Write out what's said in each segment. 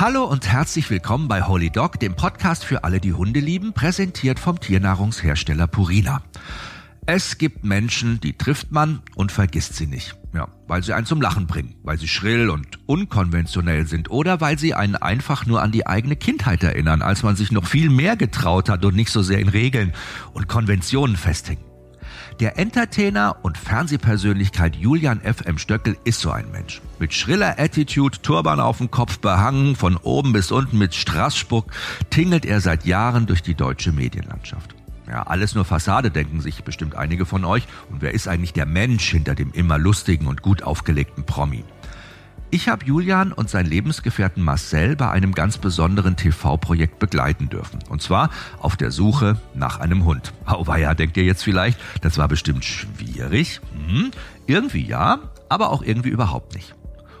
Hallo und herzlich willkommen bei Holy Dog, dem Podcast für alle, die Hunde lieben, präsentiert vom Tiernahrungshersteller Purina. Es gibt Menschen, die trifft man und vergisst sie nicht. Ja, weil sie einen zum Lachen bringen, weil sie schrill und unkonventionell sind oder weil sie einen einfach nur an die eigene Kindheit erinnern, als man sich noch viel mehr getraut hat und nicht so sehr in Regeln und Konventionen festhing. Der Entertainer und Fernsehpersönlichkeit Julian F. M. Stöckel ist so ein Mensch. Mit schriller Attitude, Turban auf dem Kopf behangen, von oben bis unten mit Straßspuck, tingelt er seit Jahren durch die deutsche Medienlandschaft. Ja, alles nur Fassade, denken sich bestimmt einige von euch. Und wer ist eigentlich der Mensch hinter dem immer lustigen und gut aufgelegten Promi? Ich habe Julian und seinen Lebensgefährten Marcel bei einem ganz besonderen TV-Projekt begleiten dürfen. Und zwar auf der Suche nach einem Hund. Auweia, denkt ihr jetzt vielleicht, das war bestimmt schwierig. Hm, irgendwie ja, aber auch irgendwie überhaupt nicht.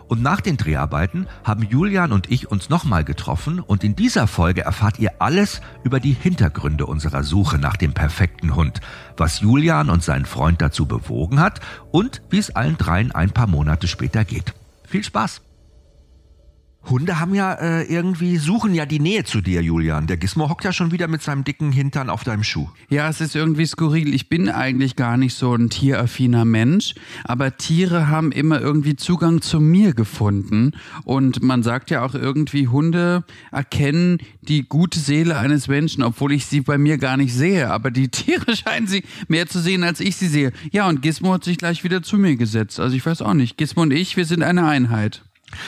Und nach den Dreharbeiten haben Julian und ich uns nochmal getroffen und in dieser Folge erfahrt ihr alles über die Hintergründe unserer Suche nach dem perfekten Hund, was Julian und seinen Freund dazu bewogen hat und wie es allen dreien ein paar Monate später geht. Viel Spaß! Hunde haben ja äh, irgendwie, suchen ja die Nähe zu dir, Julian. Der Gizmo hockt ja schon wieder mit seinem dicken Hintern auf deinem Schuh. Ja, es ist irgendwie skurril. Ich bin eigentlich gar nicht so ein tieraffiner Mensch, aber Tiere haben immer irgendwie Zugang zu mir gefunden. Und man sagt ja auch irgendwie, Hunde erkennen die gute Seele eines Menschen, obwohl ich sie bei mir gar nicht sehe. Aber die Tiere scheinen sie mehr zu sehen, als ich sie sehe. Ja, und Gizmo hat sich gleich wieder zu mir gesetzt. Also ich weiß auch nicht. Gizmo und ich, wir sind eine Einheit.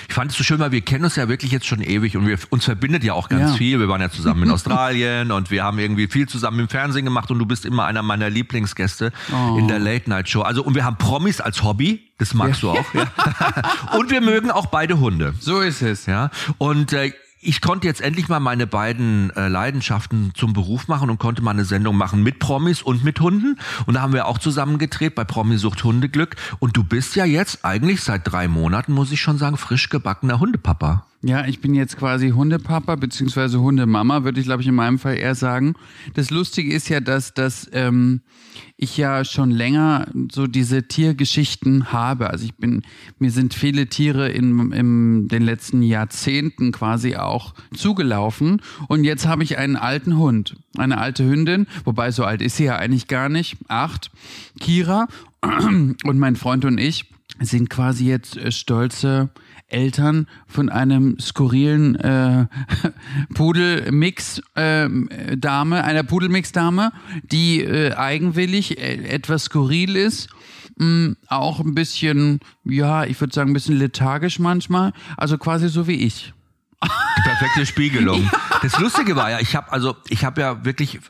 Ich fand es so schön, weil wir kennen uns ja wirklich jetzt schon ewig und wir, uns verbindet ja auch ganz ja. viel. Wir waren ja zusammen in Australien und wir haben irgendwie viel zusammen im Fernsehen gemacht und du bist immer einer meiner Lieblingsgäste oh. in der Late Night Show. Also und wir haben Promis als Hobby. Das magst ja. du auch. Ja. und wir mögen auch beide Hunde. So ist es. Ja. Und äh, ich konnte jetzt endlich mal meine beiden äh, Leidenschaften zum Beruf machen und konnte mal eine Sendung machen mit Promis und mit Hunden. Und da haben wir auch zusammen gedreht bei Promisucht Hundeglück. Und du bist ja jetzt eigentlich seit drei Monaten, muss ich schon sagen, frisch gebackener Hundepapa. Ja, ich bin jetzt quasi Hundepapa beziehungsweise Hundemama, würde ich glaube ich in meinem Fall eher sagen. Das Lustige ist ja, dass, dass ähm, ich ja schon länger so diese Tiergeschichten habe. Also ich bin, mir sind viele Tiere in, in den letzten Jahrzehnten quasi auch zugelaufen. Und jetzt habe ich einen alten Hund, eine alte Hündin, wobei so alt ist sie ja eigentlich gar nicht, acht, Kira. Und mein Freund und ich sind quasi jetzt äh, stolze Eltern von einem skurrilen äh, Pudelmix-Dame, äh, einer Pudelmix-Dame, die äh, eigenwillig äh, etwas skurril ist. Mh, mm, auch ein bisschen, ja, ich würde sagen, ein bisschen lethargisch manchmal. Also quasi so wie ich. Die perfekte Spiegelung. Das Lustige war ja, ich habe also, ich habe ja wirklich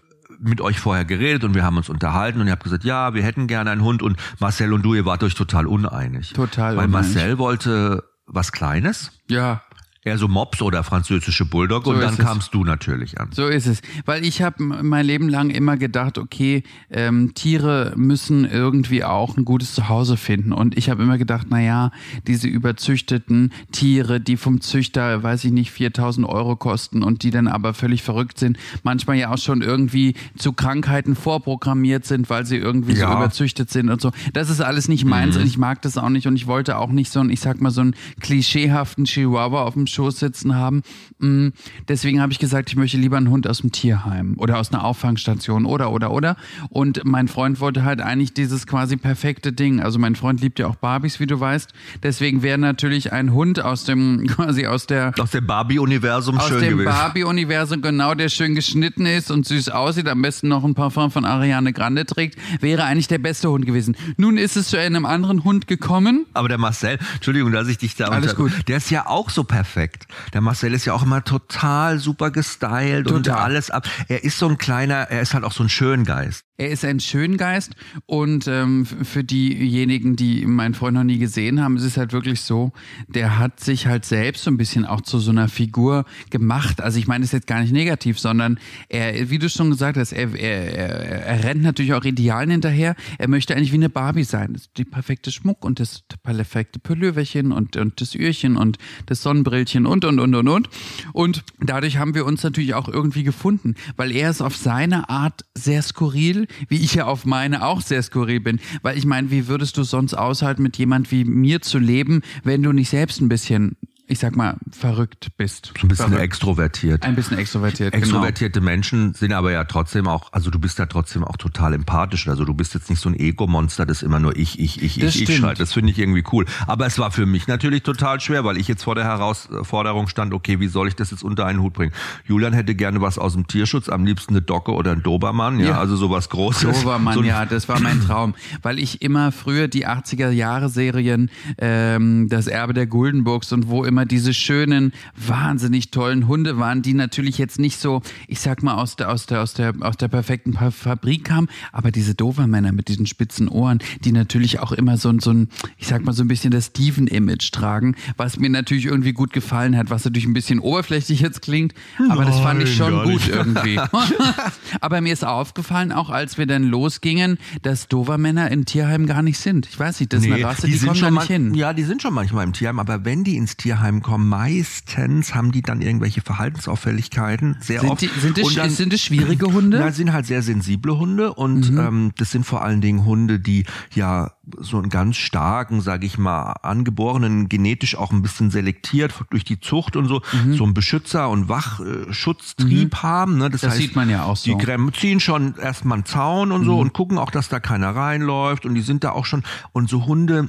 mit euch vorher geredet und wir haben uns unterhalten und ihr habt gesagt, ja, wir hätten gerne einen Hund und Marcel und du, ihr wart euch total uneinig. Total Weil uneinig. Marcel wollte was Kleines. Ja. Eher so Mops oder französische Bulldog so und dann kamst du natürlich an. So ist es. Weil ich habe mein Leben lang immer gedacht, okay, ähm, Tiere müssen irgendwie auch ein gutes Zuhause finden. Und ich habe immer gedacht, na ja, diese überzüchteten Tiere, die vom Züchter, weiß ich nicht, 4000 Euro kosten und die dann aber völlig verrückt sind, manchmal ja auch schon irgendwie zu Krankheiten vorprogrammiert sind, weil sie irgendwie ja. so überzüchtet sind und so. Das ist alles nicht meins mhm. und ich mag das auch nicht und ich wollte auch nicht so einen, ich sag mal, so einen klischeehaften Chihuahua auf dem Schoß sitzen haben. Mm, deswegen habe ich gesagt, ich möchte lieber einen Hund aus dem Tierheim oder aus einer Auffangstation oder, oder, oder. Und mein Freund wollte halt eigentlich dieses quasi perfekte Ding. Also mein Freund liebt ja auch Barbies, wie du weißt. Deswegen wäre natürlich ein Hund aus dem, quasi aus der... Aus dem Barbie-Universum schön gewesen. Aus dem Barbie-Universum, genau, der schön geschnitten ist und süß aussieht, am besten noch ein Parfum von Ariane Grande trägt, wäre eigentlich der beste Hund gewesen. Nun ist es zu einem anderen Hund gekommen. Aber der Marcel, Entschuldigung, dass ich dich da Alles gut. Der ist ja auch so perfekt perfekt. Der Marcel ist ja auch immer total super gestylt total. und alles ab. Er ist so ein kleiner, er ist halt auch so ein Schöngeist. Er ist ein Schöngeist und ähm, für diejenigen, die meinen Freund noch nie gesehen haben, ist es halt wirklich so, der hat sich halt selbst so ein bisschen auch zu so einer Figur gemacht. Also ich meine, es ist jetzt gar nicht negativ, sondern er, wie du schon gesagt hast, er, er, er, er rennt natürlich auch Idealen hinterher. Er möchte eigentlich wie eine Barbie sein. Das die perfekte Schmuck und das perfekte Pulloverchen und, und das Öhrchen und das Sonnenbrillchen und, und, und, und, und. Und dadurch haben wir uns natürlich auch irgendwie gefunden, weil er ist auf seine Art sehr skurril wie ich ja auf meine auch sehr skurril bin. Weil ich meine, wie würdest du sonst aushalten, mit jemand wie mir zu leben, wenn du nicht selbst ein bisschen ich sag mal, verrückt bist. Ein bisschen verrückt. extrovertiert. Ein bisschen extrovertiert. genau. Extrovertierte Menschen sind aber ja trotzdem auch, also du bist ja trotzdem auch total empathisch. Also du bist jetzt nicht so ein Ego-Monster, das immer nur ich, ich, ich, Das ich, ich schreit. Das finde ich irgendwie cool. Aber es war für mich natürlich total schwer, weil ich jetzt vor der Herausforderung stand, okay, wie soll ich das jetzt unter einen Hut bringen? Julian hätte gerne was aus dem Tierschutz, am liebsten eine Docke oder ein Dobermann, ja, Ja. also sowas Großes. Dobermann, so ja, das war mein Traum, weil ich immer früher die 80er Jahre Serien, ähm, das Erbe der Guldenburgs und wo immer diese schönen, wahnsinnig tollen Hunde waren, die natürlich jetzt nicht so, ich sag mal aus der aus der aus der aus der perfekten Fabrik kamen, aber diese Dobermänner mit diesen spitzen Ohren, die natürlich auch immer so ein so ein, ich sag mal so ein bisschen das Steven-Image tragen, was mir natürlich irgendwie gut gefallen hat, was natürlich ein bisschen oberflächlich jetzt klingt, aber das fand ich Nein, schon gut irgendwie. Aber mir ist aufgefallen, auch als wir dann losgingen, dass Dobermänner in Tierheimen gar nicht sind. Ich weiß nicht, das ist eine Rasse, die, sind kommen da schon nicht hin. Ja, die sind schon manchmal im Tierheim, aber wenn die ins Tierheim kommen, meistens haben die dann irgendwelche Verhaltensauffälligkeiten, sehr Sind, oft. die, sind, Und es, dann- sind es schwierige Hunde? Na, sind halt sehr sensible Hunde und Mhm. ähm, das sind vor allen Dingen Hunde, die ja so einen ganz starken, sage ich mal, angeborenen, genetisch auch ein bisschen selektiert durch die Zucht und so, Mhm. so einen Beschützer- und Wachschutztrieb haben. Ne? Das, Das heißt, sieht man ja auch so. Mhm. Die Grämme ziehen schon erstmal einen Zaun und so und gucken auch, dass da keiner reinläuft und die sind da auch schon und so Hunde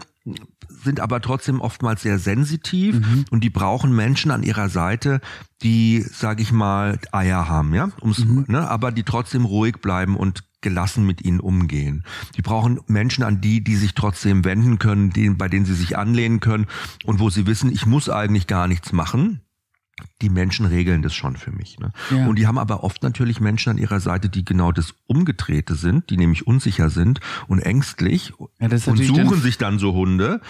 sind aber trotzdem oftmals sehr sensitiv Mhm. und die brauchen Menschen an ihrer Seite, die, sage ich mal, Eier haben, ja, ums, Mhm. ne, aber die trotzdem ruhig bleiben und gelassen mit ihnen umgehen. Die brauchen Menschen an die, die sich trotzdem wenden können, die, bei denen sie sich anlehnen können und wo sie wissen, ich muss eigentlich gar nichts machen. Die Menschen regeln das schon für mich. Ne? Ja. Und die haben aber oft natürlich Menschen an ihrer Seite, die genau das Umgedrehte sind, die nämlich unsicher sind und ängstlich Ja, und suchen sich dann so Hunde,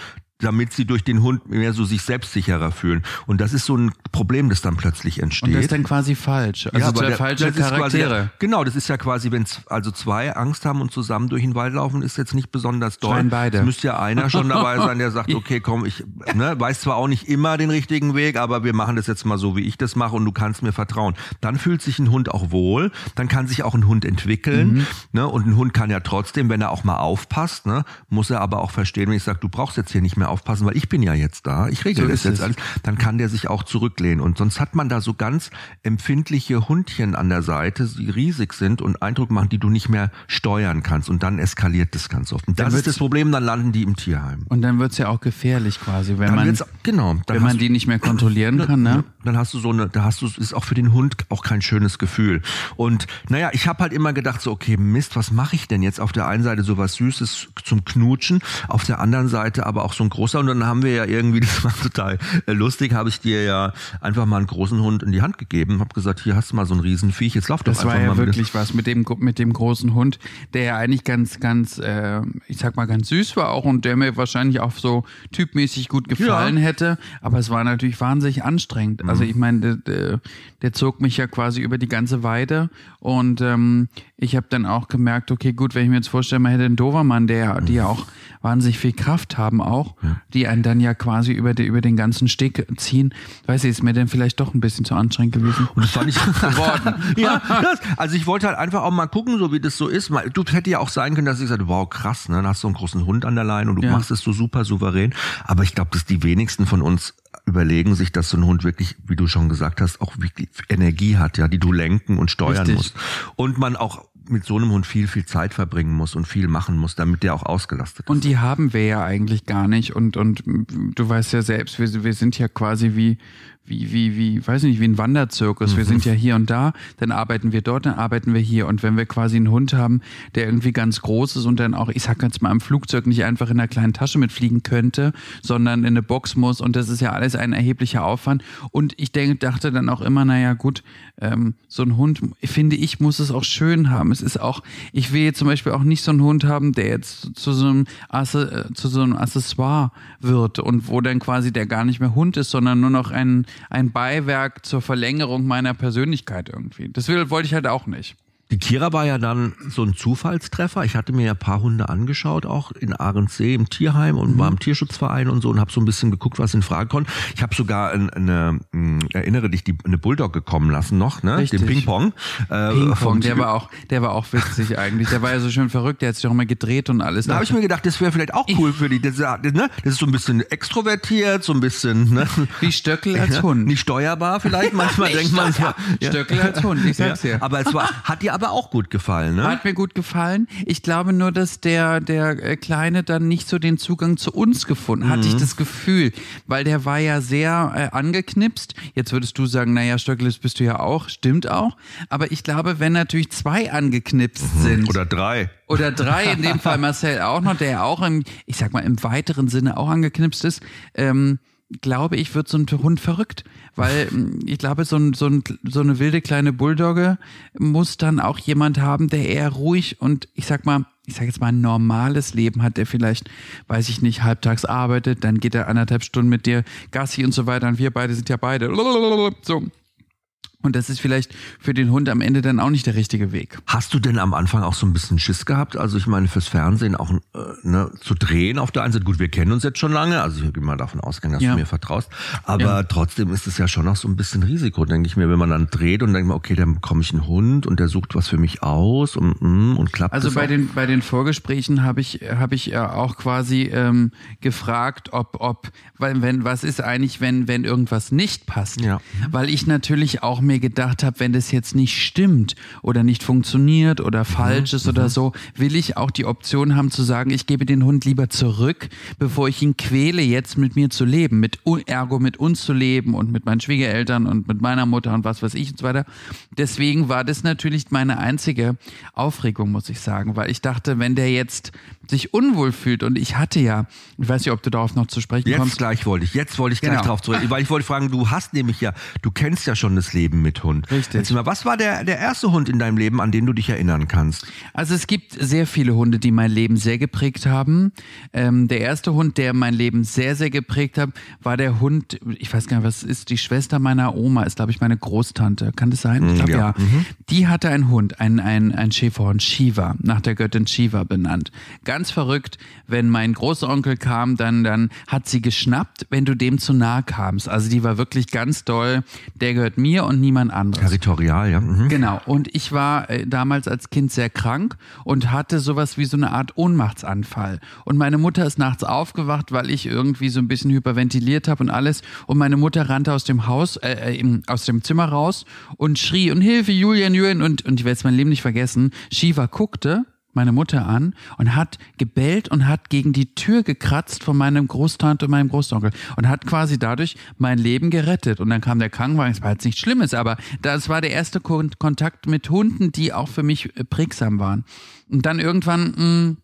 damit sie durch den Hund mehr so sich selbstsicherer fühlen. Und das ist so ein Problem, das dann plötzlich entsteht. Und das ist dann quasi falsch. Also aber zwei der- falsche ist quasi- Charaktere. genau, das ist ja quasi, wenn also zwei Angst haben und zusammen durch den Wald laufen, ist jetzt nicht besonders doll. Schreien beide. Es müsste ja einer schon dabei sein, der sagt, okay, komm, ich ne, weiß zwar auch nicht immer den richtigen Weg, aber wir machen das jetzt mal so, wie ich das mache und du kannst mir vertrauen. Dann fühlt sich ein Hund auch wohl, dann kann sich auch ein Hund entwickeln. Mhm. Ne, und ein Hund kann ja trotzdem, wenn er auch mal aufpasst, ne, muss er aber auch verstehen, wenn ich sage, du brauchst jetzt hier nicht mehr aufpassen, weil ich bin ja jetzt da, ich regel So das jetzt es. alles, dann kann der sich auch zurücklehnen. Und sonst hat man da so ganz empfindliche Hundchen an der Seite, die riesig sind und Eindruck machen, die du nicht mehr steuern kannst. Und dann eskaliert das ganz oft. Und Dann das ist das Problem, dann landen die im Tierheim. Und dann wird's ja auch gefährlich quasi, wenn Dann man, genau, wenn man die nicht mehr kontrollieren kann. Ne? dann hast du so eine, da hast du, ist auch für den Hund auch kein schönes Gefühl. Und naja, ich habe halt immer gedacht, so, okay, Mist, was mache ich denn jetzt? Auf der einen Seite so was Süßes zum Knutschen, auf der anderen Seite aber auch so ein großer. Und dann haben wir ja irgendwie, das war total äh, lustig, habe ich dir ja einfach mal einen großen Hund in die Hand gegeben, habe gesagt, hier hast du mal so ein Riesenviech, jetzt lauf doch Das einfach war ja mal mit. wirklich was mit dem, mit dem großen Hund, der ja eigentlich ganz, ganz, äh, ich sag mal, ganz süß war auch und der mir wahrscheinlich auch so typmäßig gut gefallen Ja. hätte. Aber es war natürlich wahnsinnig anstrengend. Mhm. Also ich meine, der, der, zog mich ja quasi über die ganze Weide und ähm, ich habe dann auch gemerkt, okay, gut, wenn ich mir jetzt vorstelle, man hätte einen Dobermann, der, die ja auch wahnsinnig viel Kraft haben auch, die einen dann ja quasi über, die, über den ganzen Steg ziehen, weiß ich, ist mir dann vielleicht doch ein bisschen zu anstrengend gewesen. Und das fand ich Geworden. ja, das, also ich wollte halt einfach auch mal gucken, so wie das so ist. Du hätte ja auch sein können, dass ich sagte, wow, krass, ne? Dann hast du einen großen Hund an der Leine und du Ja. machst es so super souverän. Aber ich glaube, dass die wenigsten von uns überlegen sich, dass so ein Hund wirklich, wie du schon gesagt hast, auch wirklich Energie hat, ja, die du lenken und steuern Richtig. musst. Und man auch mit so einem Hund viel, viel Zeit verbringen muss und viel machen muss, damit der auch ausgelastet ist. Und die haben wir ja eigentlich gar nicht. Und, und du weißt ja selbst, wir, wir sind ja quasi wie, wie, wie, wie, weiß nicht, wie ein Wanderzirkus. Wir sind ja hier und da, dann arbeiten wir dort, dann arbeiten wir hier. Und wenn wir quasi einen Hund haben, der irgendwie ganz groß ist und dann auch, ich sag jetzt mal, im Flugzeug nicht einfach in einer kleinen Tasche mitfliegen könnte, sondern in eine Box muss. Und das ist ja alles ein erheblicher Aufwand. Und ich denke, dachte dann auch immer, naja, gut, ähm, so ein Hund, finde ich, muss es auch schön haben. Es ist auch, ich will jetzt zum Beispiel auch nicht so einen Hund haben, der jetzt zu so einem, Asse, äh, zu so einem Accessoire wird und wo dann quasi der gar nicht mehr Hund ist, sondern nur noch ein, ein Beiwerk zur Verlängerung meiner Persönlichkeit irgendwie. Das will, wollte ich halt auch nicht. Die Kira war ja dann so ein Zufallstreffer. Ich hatte mir ja ein paar Hunde angeschaut, auch in Ahrensee im Tierheim und mhm. war im Tierschutzverein und so und habe so ein bisschen geguckt, was in Frage kommt. Ich habe sogar eine, eine, hm, erinnere dich, die, eine Bulldog gekommen lassen noch, ne? Richtig. Den Ping-Pong. Äh, Ping-Pong, der war auch, der war auch witzig eigentlich. Der war ja so schön verrückt, der hat sich auch immer gedreht und alles. Da habe ich mir gedacht, das wäre vielleicht auch cool für die. Das, ne? das ist so ein bisschen extrovertiert, so ein bisschen, ne? Wie Stöckel als Hund. Nicht steuerbar vielleicht, manchmal denkt man. Ja, Stöckel als Hund, ich sag's ja. dir. Aber es war, hat dir aber auch gut gefallen, ne? Hat mir gut gefallen. Ich glaube nur, dass der, der äh, Kleine dann nicht so den Zugang zu uns gefunden, hatte ich mhm. das Gefühl. Weil der war ja sehr äh, angeknipst. Jetzt würdest du sagen, naja, Stöckel, das bist du ja auch. Stimmt auch. Aber ich glaube, wenn natürlich zwei angeknipst mhm. sind. Oder drei. Oder drei, in dem Fall Marcel auch noch, der ja auch im, ich sag mal, im weiteren Sinne auch angeknipst ist, ähm, glaube ich, wird so ein Hund verrückt. Weil mm, ich glaube, so, ein, so, ein, so eine wilde kleine Bulldogge muss dann auch jemand haben, der eher ruhig und ich sag mal, ich sag jetzt mal ein normales Leben hat, der vielleicht, weiß ich nicht, halbtags arbeitet, dann geht er anderthalb Stunden mit dir Gassi und so weiter und wir beide sind ja beide so und das ist vielleicht für den Hund am Ende dann auch nicht der richtige Weg. Hast du denn am Anfang auch so ein bisschen Schiss gehabt? Also ich meine, fürs Fernsehen auch äh, ne, zu drehen auf der einen Seite. Gut, wir kennen uns jetzt schon lange, also ich gehe mal davon ausgehen, dass ja. du mir vertraust. Aber ja. trotzdem ist es ja schon noch so ein bisschen Risiko, denke ich mir, wenn man dann dreht und denkt okay, dann bekomme ich einen Hund und der sucht was für mich aus und, mm, und klappt Also bei auch? den bei den Vorgesprächen habe ich habe ich ja auch quasi ähm, gefragt, ob ob weil wenn was ist eigentlich, wenn wenn irgendwas nicht passt, ja. weil ich natürlich auch mir mir gedacht habe, wenn das jetzt nicht stimmt oder nicht funktioniert oder mhm. falsch ist oder mhm. so, will ich auch die Option haben zu sagen, ich gebe den Hund lieber zurück, bevor ich ihn quäle, jetzt mit mir zu leben, mit ergo mit uns zu leben und mit meinen Schwiegereltern und mit meiner Mutter und was weiß ich und so weiter. Deswegen war das natürlich meine einzige Aufregung, muss ich sagen, weil ich dachte, wenn der jetzt sich unwohl fühlt und ich hatte ja, ich weiß nicht, ob du darauf noch zu sprechen jetzt kommst. Jetzt gleich wollte ich, jetzt wollte ich gleich genau. drauf zurück, weil ich wollte fragen, du hast nämlich ja, du kennst ja schon das Leben mit Hund. Richtig. Jetzt mal, was war der, der erste Hund in deinem Leben, an den du dich erinnern kannst? Also es gibt sehr viele Hunde, die mein Leben sehr geprägt haben. Ähm, der erste Hund, der mein Leben sehr, sehr geprägt hat, war der Hund, ich weiß gar nicht, was ist, die Schwester meiner Oma, ist glaube ich meine Großtante. Kann das sein? Ich glaube ja. ja. Mhm. Die hatte einen Hund, ein, ein, ein Schäferhund, Shiva, nach der Göttin Shiva benannt. Ganz verrückt, wenn mein Großonkel kam, dann, dann hat sie geschnappt, wenn du dem zu nahe kamst. Also die war wirklich ganz doll, der gehört mir und niemand anderes. Territorial, ja. Mhm. Genau. Und ich war äh, damals als Kind sehr krank und hatte sowas wie so eine Art Ohnmachtsanfall. Und meine Mutter ist nachts aufgewacht, weil ich irgendwie so ein bisschen hyperventiliert habe und alles. Und meine Mutter rannte aus dem Haus, äh, äh aus dem Zimmer raus und schrie und Hilfe, Julian, Julian. Und, und ich werde es mein Leben nicht vergessen. Shiva guckte meine Mutter an und hat gebellt und hat gegen die Tür gekratzt von meinem Großtante und meinem Großonkel und hat quasi dadurch mein Leben gerettet. Und dann kam der Krankenwagen, es war jetzt nichts Schlimmes, aber das war der erste Kontakt mit Hunden, die auch für mich äh, prägsam waren. Und dann irgendwann mh, hm,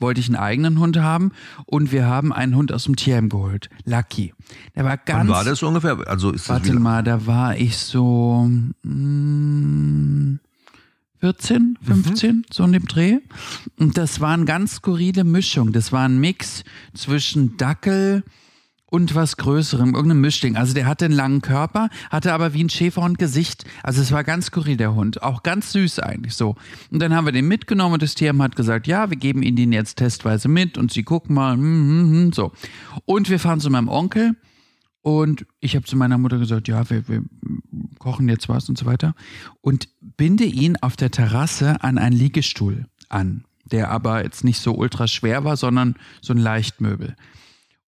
wollte ich einen eigenen Hund haben und wir haben einen Hund aus dem Tierheim geholt, Lucky. Der war ganz. Wann war das ungefähr? Also ist warte mal, da war ich so. Mh, hm, 14, 15, mhm. so in dem Dreh. Und das war eine ganz skurrile Mischung. Das war ein Mix zwischen Dackel und was Größerem, irgendeinem Mischling. Also der hatte einen langen Körper, hatte aber wie ein Schäferhund Gesicht. Also es war ganz skurril, der Hund. Auch ganz süß eigentlich so. Und dann haben wir den mitgenommen und das Tierheim hat gesagt, ja, wir geben ihn den jetzt testweise mit und sie gucken mal, mm, mm, mm, so. Und wir fahren zu meinem Onkel und ich habe zu meiner Mutter gesagt, ja, wir, wir kochen jetzt was und so weiter. Und binde ihn auf der Terrasse an einen Liegestuhl an, der aber jetzt nicht so ultra schwer war, sondern so ein Leichtmöbel.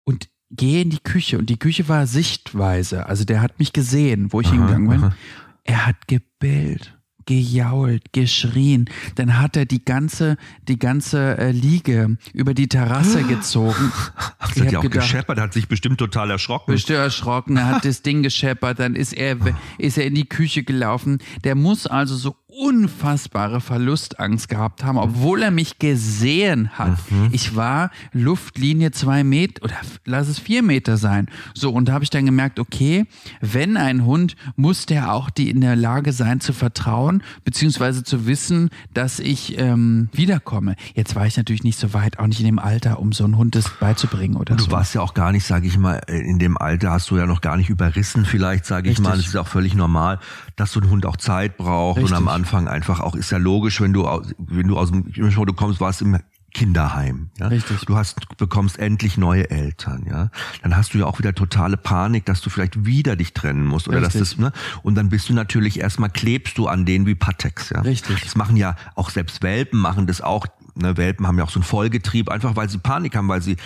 Und gehe in die Küche und die Küche war sichtweise. Also der hat mich gesehen, wo ich aha, hingegangen bin. Aha. Er hat gebellt gejault, geschrien. Dann hat er die ganze, die ganze äh, Liege über die Terrasse gezogen. Hat er auch gescheppert, hat sich bestimmt total erschrocken. Bestimmt erschrocken, er hat das Ding gescheppert, dann ist er, ist er in die Küche gelaufen. Der muss also so unfassbare Verlustangst gehabt haben, obwohl er mich gesehen hat. Mhm. Ich war Luftlinie zwei Meter oder lass es vier Meter sein. So, und da habe ich dann gemerkt, okay, wenn ein Hund, muss der auch die in der Lage sein zu vertrauen, beziehungsweise zu wissen, dass ich ähm, wiederkomme. Jetzt war ich natürlich nicht so weit, auch nicht in dem Alter, um so einen Hund das beizubringen oder du so. Du warst ja auch gar nicht, sage ich mal, in dem Alter hast du ja noch gar nicht überrissen, vielleicht, sage ich mal. Es ist auch völlig normal, dass so ein Hund auch Zeit braucht Richtig. und am Anfang einfach auch, ist ja logisch, wenn du, aus- wenn du aus dem, du kommst, warst im Kinderheim. Ja? Richtig. Du hast, bekommst endlich neue Eltern, ja. Dann hast du ja auch wieder totale Panik, dass du vielleicht wieder dich trennen musst oder dass Richtig. das, ne? Und dann bist du natürlich erstmal klebst du an denen wie Patex, ja. Richtig. Das machen ja auch selbst Welpen machen das auch. Ne? Welpen haben ja auch so einen Vollgetrieb, einfach weil sie Panik haben, weil sie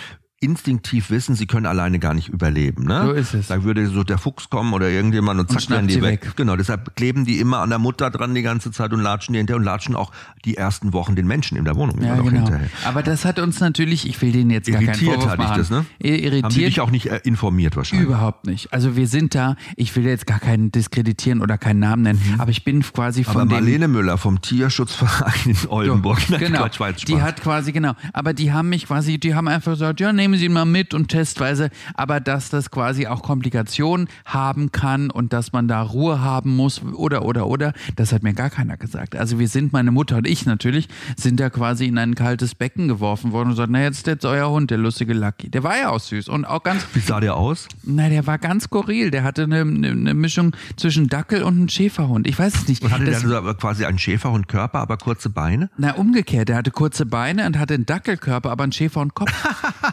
instinktiv wissen, sie können alleine gar nicht überleben. Ne? So ist es. Da würde so der Fuchs kommen oder irgendjemand und zack, schnappt werden die weg. weg. Genau, deshalb kleben die immer an der Mutter dran die ganze Zeit und latschen die hinterher und latschen auch die ersten Wochen den Menschen in der Wohnung immer Ja, noch genau. hinterher. Aber das hat uns natürlich, ich will denen jetzt gar keinen Irritiert Vorwurf hatte ich machen. das, ne? Irritiert. Haben die dich auch nicht äh, informiert wahrscheinlich? Überhaupt nicht. Also wir sind da, ich will jetzt gar keinen diskreditieren oder keinen Namen nennen, aber ich bin quasi von Mhm. Aber Marlene Müller vom Tierschutzverein in Oldenburg, Nein, genau. Quatsch, jetzt Die hat quasi, genau. Aber die haben mich quasi, die haben einfach gesagt, ja, nehmen Sie ihn mal mit und testweise. Aber dass das quasi auch Komplikationen haben kann und dass man da Ruhe haben muss oder, oder, oder, das hat mir gar keiner gesagt. Also wir sind, meine Mutter und ich natürlich, sind da quasi in ein kaltes Becken geworfen worden und gesagt, na, jetzt ist jetzt euer Hund, der lustige Lucky. Der war ja auch süß und auch ganz, Wie sah der aus? na, der war ganz skurril. Der hatte eine, eine, Mischung zwischen Dackel und einem Schäferhund. Ich weiß es nicht. Und hatte Das- der so quasi einen Schäferhundkörper, aber kurze Beine? na, umgekehrt. Der hatte kurze Beine und hatte einen Dackelkörper, aber einen Schäfer und Kopf.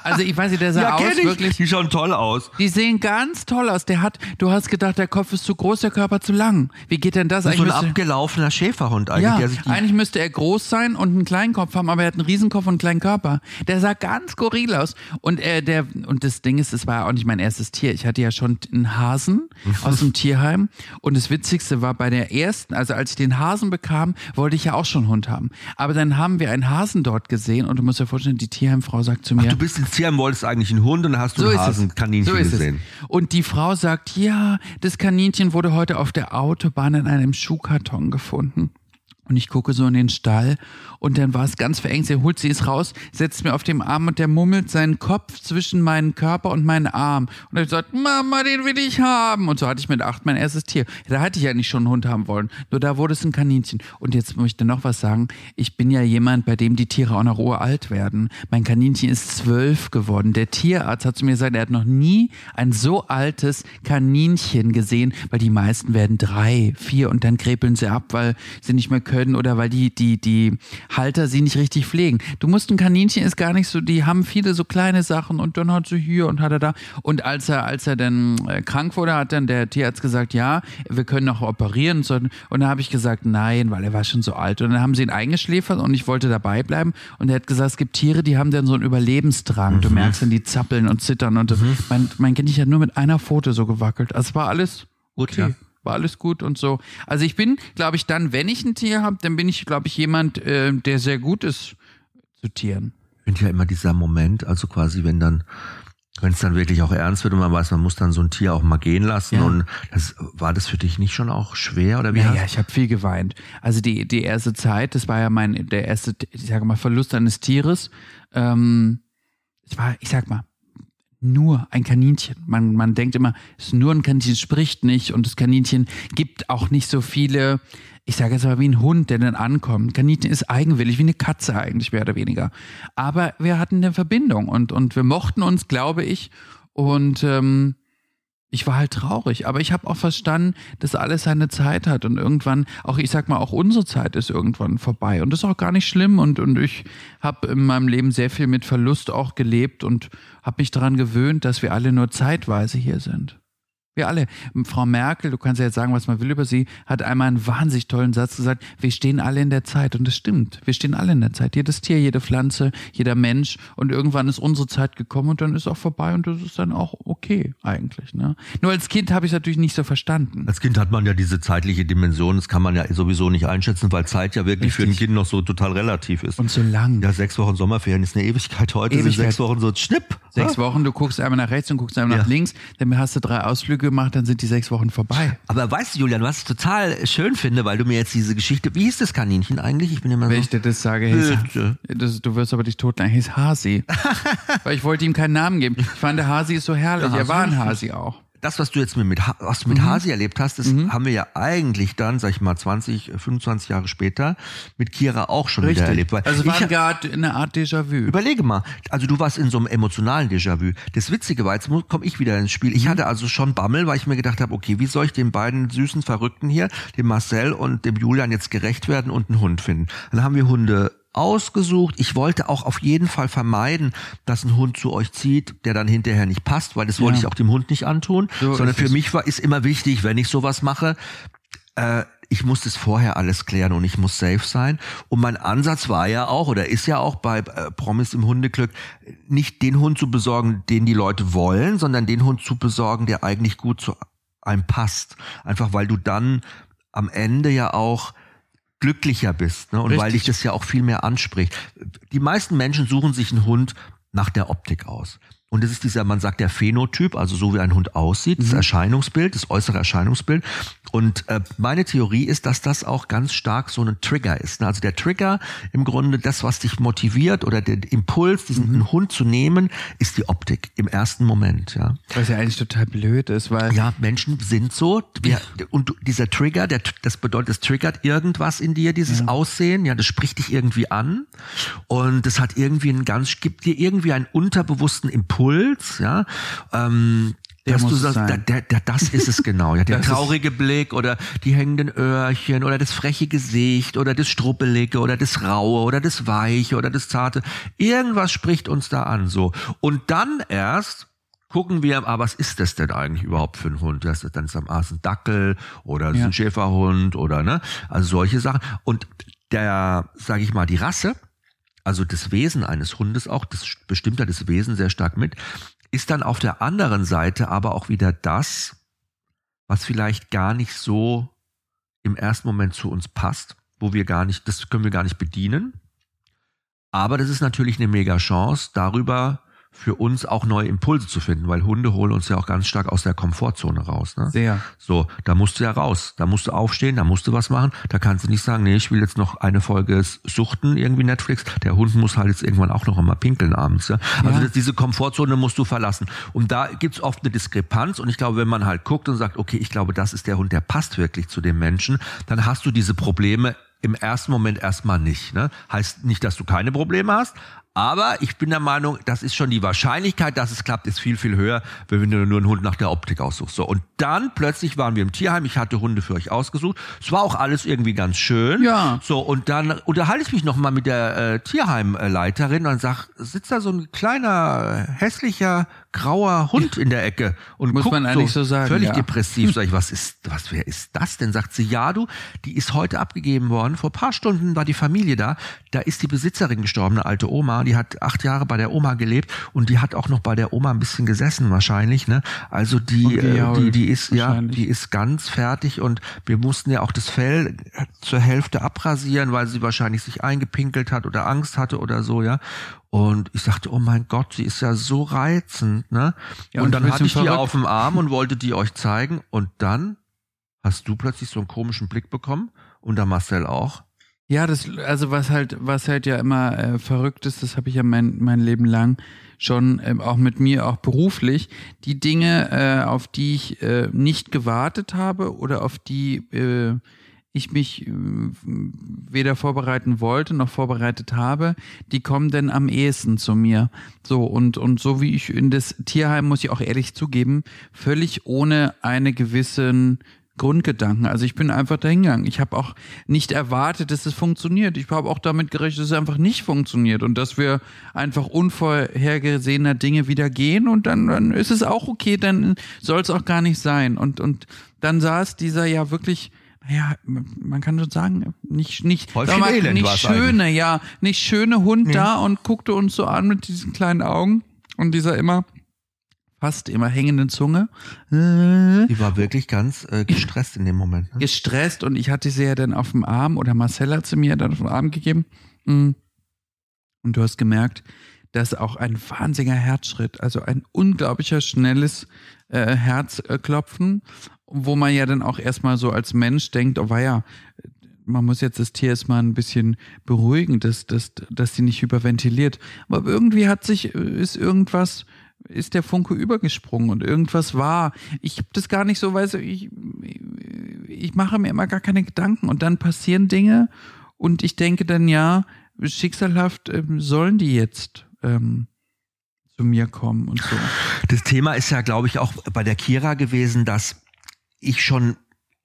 Also ich weiß nicht, der sah aus kenn ich. wirklich. Die schauen toll aus. Die sehen ganz toll aus. Der hat, du hast gedacht, der Kopf ist zu groß, der Körper zu lang. Wie geht denn das? So ein Eigentlich müsste- abgelaufener Schäferhund eigentlich, ja, der sich die eigentlich müsste er groß sein und einen kleinen Kopf haben, aber er hat einen Riesenkopf und einen kleinen Körper. Der sah ganz skurril aus. Und er, der, und das Ding ist, es war ja auch nicht mein erstes Tier. Ich hatte ja schon einen Hasen aus dem Tierheim. Und das Witzigste war bei der ersten, also als ich den Hasen bekam, wollte ich ja auch schon einen Hund haben. Aber dann haben wir einen Hasen dort gesehen und du musst dir vorstellen, die Tierheimfrau sagt zu mir, Du bist ins Tierheim, wolltest eigentlich einen Hund und dann hast du so ein. Hasenkaninchen so gesehen. Es. Und die Frau sagt, ja, das Kaninchen wurde heute auf der Autobahn in einem Schuhkarton gefunden. Und ich gucke so in den Stall und dann war es ganz verängstigt. Holt sie es raus, setzt mir auf dem Arm und der mummelt seinen Kopf zwischen meinen Körper und meinen Arm. Und er sagt, Mama, den will ich haben. Und so hatte ich mit acht mein erstes Tier. Da hatte ich ja nicht schon einen Hund haben wollen. Nur da wurde es ein Kaninchen. Und jetzt möchte ich noch was sagen. Ich bin ja jemand, bei dem die Tiere auch noch uralt werden. Mein Kaninchen ist zwölf geworden. Der Tierarzt hat zu mir gesagt, er hat noch nie ein so altes Kaninchen gesehen, weil die meisten werden drei, vier und dann krepeln sie ab, weil sie nicht mehr können oder weil die, die, die Halter sie nicht richtig pflegen. Du musst ein Kaninchen ist gar nicht so, die haben viele so kleine Sachen und dann hat sie hier und hat er da. Und als er, als er dann äh, krank wurde, hat dann der Tierarzt gesagt, ja, wir können noch operieren. Und, dann habe ich gesagt, nein, weil er war schon so alt. Und dann haben sie ihn eingeschläfert und ich wollte dabei bleiben. Und er hat gesagt, es gibt Tiere, die haben dann so einen Überlebensdrang. Du merkst dann, die zappeln und zittern. Und mein, mein Kind hat nur mit einer Pfote so gewackelt. Also es war alles okay. ja. War alles gut und so. Also ich bin, glaube ich, dann, wenn ich ein Tier habe, dann bin ich, glaube ich, jemand, äh, der sehr gut ist zu Tieren. Ich finde ja immer dieser Moment, also quasi, wenn dann, wenn es dann wirklich auch ernst wird und man weiß, man muss dann so ein Tier auch mal gehen lassen Ja. und das, war das für dich nicht schon auch schwer oder wie Ja, hast ja, ich habe viel geweint. Also die, die erste Zeit, das war ja mein, der erste, ich sage mal, Verlust eines Tieres. Ähm, es war, ich sag mal, nur ein Kaninchen. Man, man denkt immer, es ist nur ein Kaninchen, spricht nicht und das Kaninchen gibt auch nicht so viele, ich sage jetzt mal wie ein Hund, der dann ankommt. Kaninchen ist eigenwillig, wie eine Katze eigentlich, mehr oder weniger. Aber wir hatten eine Verbindung und, und wir mochten uns, glaube ich. Und ähm, ich war halt traurig, aber ich habe auch verstanden, dass alles seine Zeit hat und irgendwann, auch ich sag mal, auch unsere Zeit ist irgendwann vorbei und das ist auch gar nicht schlimm und, und ich habe in meinem Leben sehr viel mit Verlust auch gelebt und habe mich daran gewöhnt, dass wir alle nur zeitweise hier sind. Wir alle. Frau Merkel, du kannst ja jetzt sagen, was man will über sie, hat einmal einen wahnsinnig tollen Satz gesagt, wir stehen alle in der Zeit. Und das stimmt. Wir stehen alle in der Zeit. Jedes Tier, jede Pflanze, jeder Mensch. Und irgendwann ist unsere Zeit gekommen und dann ist auch vorbei und das ist dann auch okay eigentlich. Ne? Nur als Kind habe ich es natürlich nicht so verstanden. Als Kind hat man ja diese zeitliche Dimension, das kann man ja sowieso nicht einschätzen, weil Zeit ja wirklich für ein Richtig. Kind noch so total relativ ist. Und so lang. ja, sechs Wochen Sommerferien ist eine Ewigkeit. Heute sind Ewigkeit. sechs Wochen so schnipp. Sechs Ja? Wochen, du guckst einmal nach rechts und guckst einmal Ja. nach links, dann hast du drei Ausflüge gemacht, dann sind die sechs Wochen vorbei. Aber weißt du, Julian, was ich total schön finde, weil du mir jetzt diese Geschichte, wie hieß das Kaninchen eigentlich? Ich bin immer Wenn so. ich dir das sage, hey, Bitte. das, du wirst aber dich totlachen. Hieß Hasi. Weil ich wollte ihm keinen Namen geben. Ich fand, der Hasi ist so herrlich. Der er war ein Hasi auch. Das, was du jetzt mit, was du mit mhm. Hasi erlebt hast, das mhm. haben wir ja eigentlich dann, sag ich mal, 20, 25 Jahre später mit Kira auch schon Richtig. wieder erlebt. Weil also war gerade eine Art Déjà-vu. Überlege mal, also du warst in so einem emotionalen Déjà-vu. Das Witzige war, jetzt komme ich wieder ins Spiel. Ich mhm. hatte also schon Bammel, weil ich mir gedacht habe, okay, wie soll ich den beiden süßen Verrückten hier, dem Marcel und dem Julian jetzt gerecht werden und einen Hund finden? Dann haben wir Hunde ausgesucht. Ich wollte auch auf jeden Fall vermeiden, dass ein Hund zu euch zieht, der dann hinterher nicht passt, weil das ja. wollte ich auch dem Hund nicht antun, so sondern für mich war ist immer wichtig, wenn ich sowas mache, äh, ich muss das vorher alles klären und ich muss safe sein. Und mein Ansatz war ja auch oder ist ja auch bei äh, Promis im Hundeglück, nicht den Hund zu besorgen, den die Leute wollen, sondern den Hund zu besorgen, der eigentlich gut zu einem passt. Einfach weil du dann am Ende ja auch glücklicher bist ne? und Richtig. weil dich das ja auch viel mehr anspricht. Die meisten Menschen suchen sich einen Hund nach der Optik aus. Und das ist dieser, man sagt der Phänotyp, also so wie ein Hund aussieht, das mhm. Erscheinungsbild, das äußere Erscheinungsbild. Und äh, meine Theorie ist, dass das auch ganz stark so ein Trigger ist. Ne? Also der Trigger, im Grunde das, was dich motiviert oder der Impuls, diesen mhm. Hund zu nehmen, ist die Optik im ersten Moment. Ja. Was ja eigentlich total blöd ist, weil ja Menschen sind so. Wir, und dieser Trigger, der, das bedeutet, es triggert irgendwas in dir, dieses ja. Aussehen. Ja, das spricht dich irgendwie an und das hat irgendwie einen ganz, gibt dir irgendwie einen unterbewussten Impuls. Ja. Ähm, dass du sagst, da, der, der, das ist es genau. Ja, der traurige Blick oder die hängenden Öhrchen oder das freche Gesicht oder das struppelige oder das raue oder das weiche oder das zarte. Irgendwas spricht uns da an, so. Und dann erst gucken wir, ah, was ist das denn eigentlich überhaupt für ein Hund? Das ist dann am Arsch ein Dackel oder ja. ein Schäferhund oder ne? Also solche Sachen. Und der, sage ich mal, die Rasse, also das Wesen eines Hundes auch, das bestimmt ja das Wesen sehr stark mit, ist dann auf der anderen Seite aber auch wieder das, was vielleicht gar nicht so im ersten Moment zu uns passt, wo wir gar nicht, das können wir gar nicht bedienen. Aber das ist natürlich eine mega Chance, darüber für uns auch neue Impulse zu finden, weil Hunde holen uns ja auch ganz stark aus der Komfortzone raus. Ne? Sehr. So, da musst du ja raus, da musst du aufstehen, da musst du was machen. Da kannst du nicht sagen, nee, ich will jetzt noch eine Folge suchten, irgendwie Netflix. Der Hund muss halt jetzt irgendwann auch noch einmal pinkeln abends. Ja? Also ja. diese Komfortzone musst du verlassen. Und da gibt's oft eine Diskrepanz. Und ich glaube, wenn man halt guckt und sagt, okay, ich glaube, das ist der Hund, der passt wirklich zu dem Menschen, dann hast du diese Probleme im ersten Moment erstmal nicht. Ne? Heißt nicht, dass du keine Probleme hast, aber ich bin der Meinung, das ist schon die Wahrscheinlichkeit, dass es klappt, ist viel, viel höher, wenn du nur einen Hund nach der Optik aussuchst. So. Und dann plötzlich waren wir im Tierheim. Ich hatte Hunde für euch ausgesucht. Es war auch alles irgendwie ganz schön. Ja. So. Und dann unterhalte ich mich nochmal mit der äh, Tierheimleiterin und sag, sitzt da so ein kleiner, hässlicher, grauer Hund in der Ecke und Muss guckt man eigentlich so, so sagen, völlig ja. depressiv. Sag ich, was ist, was, wer ist das denn? Sagt sie, ja, du, die ist heute abgegeben worden. Vor paar Stunden war die Familie da. Da ist die Besitzerin gestorben, eine alte Oma. Die hat acht Jahre bei der Oma gelebt und die hat auch noch bei der Oma ein bisschen gesessen wahrscheinlich. Ne? Also die, äh, die, die ist ja, die ist ganz fertig und wir mussten ja auch das Fell zur Hälfte abrasieren, weil sie wahrscheinlich sich eingepinkelt hat oder Angst hatte oder so, ja. Und ich sagte, oh mein Gott, sie ist ja so reizend, ne? Ja, und, und dann hatte ich verrückt. die auf dem Arm und wollte die euch zeigen. Und dann hast du plötzlich so einen komischen Blick bekommen und der Marcel auch. Ja, das, also was halt, was halt ja immer äh, verrückt ist, das habe ich ja mein, mein Leben lang schon äh, auch mit mir, auch beruflich, die Dinge, äh, auf die ich äh, nicht gewartet habe oder auf die äh, ich mich äh, weder vorbereiten wollte noch vorbereitet habe, die kommen denn am ehesten zu mir. So, und, und so wie ich in das Tierheim, muss ich auch ehrlich zugeben, völlig ohne eine gewissen Grundgedanken. Also ich bin einfach dahingegangen. Ich habe auch nicht erwartet, dass es funktioniert. Ich habe auch damit gerechnet, dass es einfach nicht funktioniert und dass wir einfach unvorhergesehener Dinge wieder gehen und dann, dann ist es auch okay, dann soll es auch gar nicht sein. Und, und dann saß dieser ja wirklich ja, man kann schon sagen, nicht, nicht, mal, nicht schöne, eigentlich. ja, nicht schöne Hund ja. da und guckte uns so an mit diesen kleinen Augen und dieser immer, fast immer hängenden Zunge. Die war wirklich ganz äh, gestresst in dem Moment. Ne? Gestresst und ich hatte sie ja dann auf dem Arm oder Marcella hat sie mir dann auf dem Arm gegeben. Mm. Und du hast gemerkt, dass auch ein wahnsinniger Herzschritt, also ein unglaublicher schnelles äh, Herzklopfen wo man ja dann auch erstmal so als Mensch denkt, oh ja, man muss jetzt das Tier erstmal ein bisschen beruhigen, dass, dass, dass sie nicht hyperventiliert. Aber irgendwie hat sich, ist irgendwas ist der Funke übergesprungen und irgendwas war. Ich habe das gar nicht so, weil ich, ich mache mir immer gar keine Gedanken und dann passieren Dinge und ich denke dann, ja, schicksalhaft ähm, sollen die jetzt ähm, zu mir kommen und so. Das Thema ist ja, glaube ich, auch bei der Kira gewesen, dass ich schon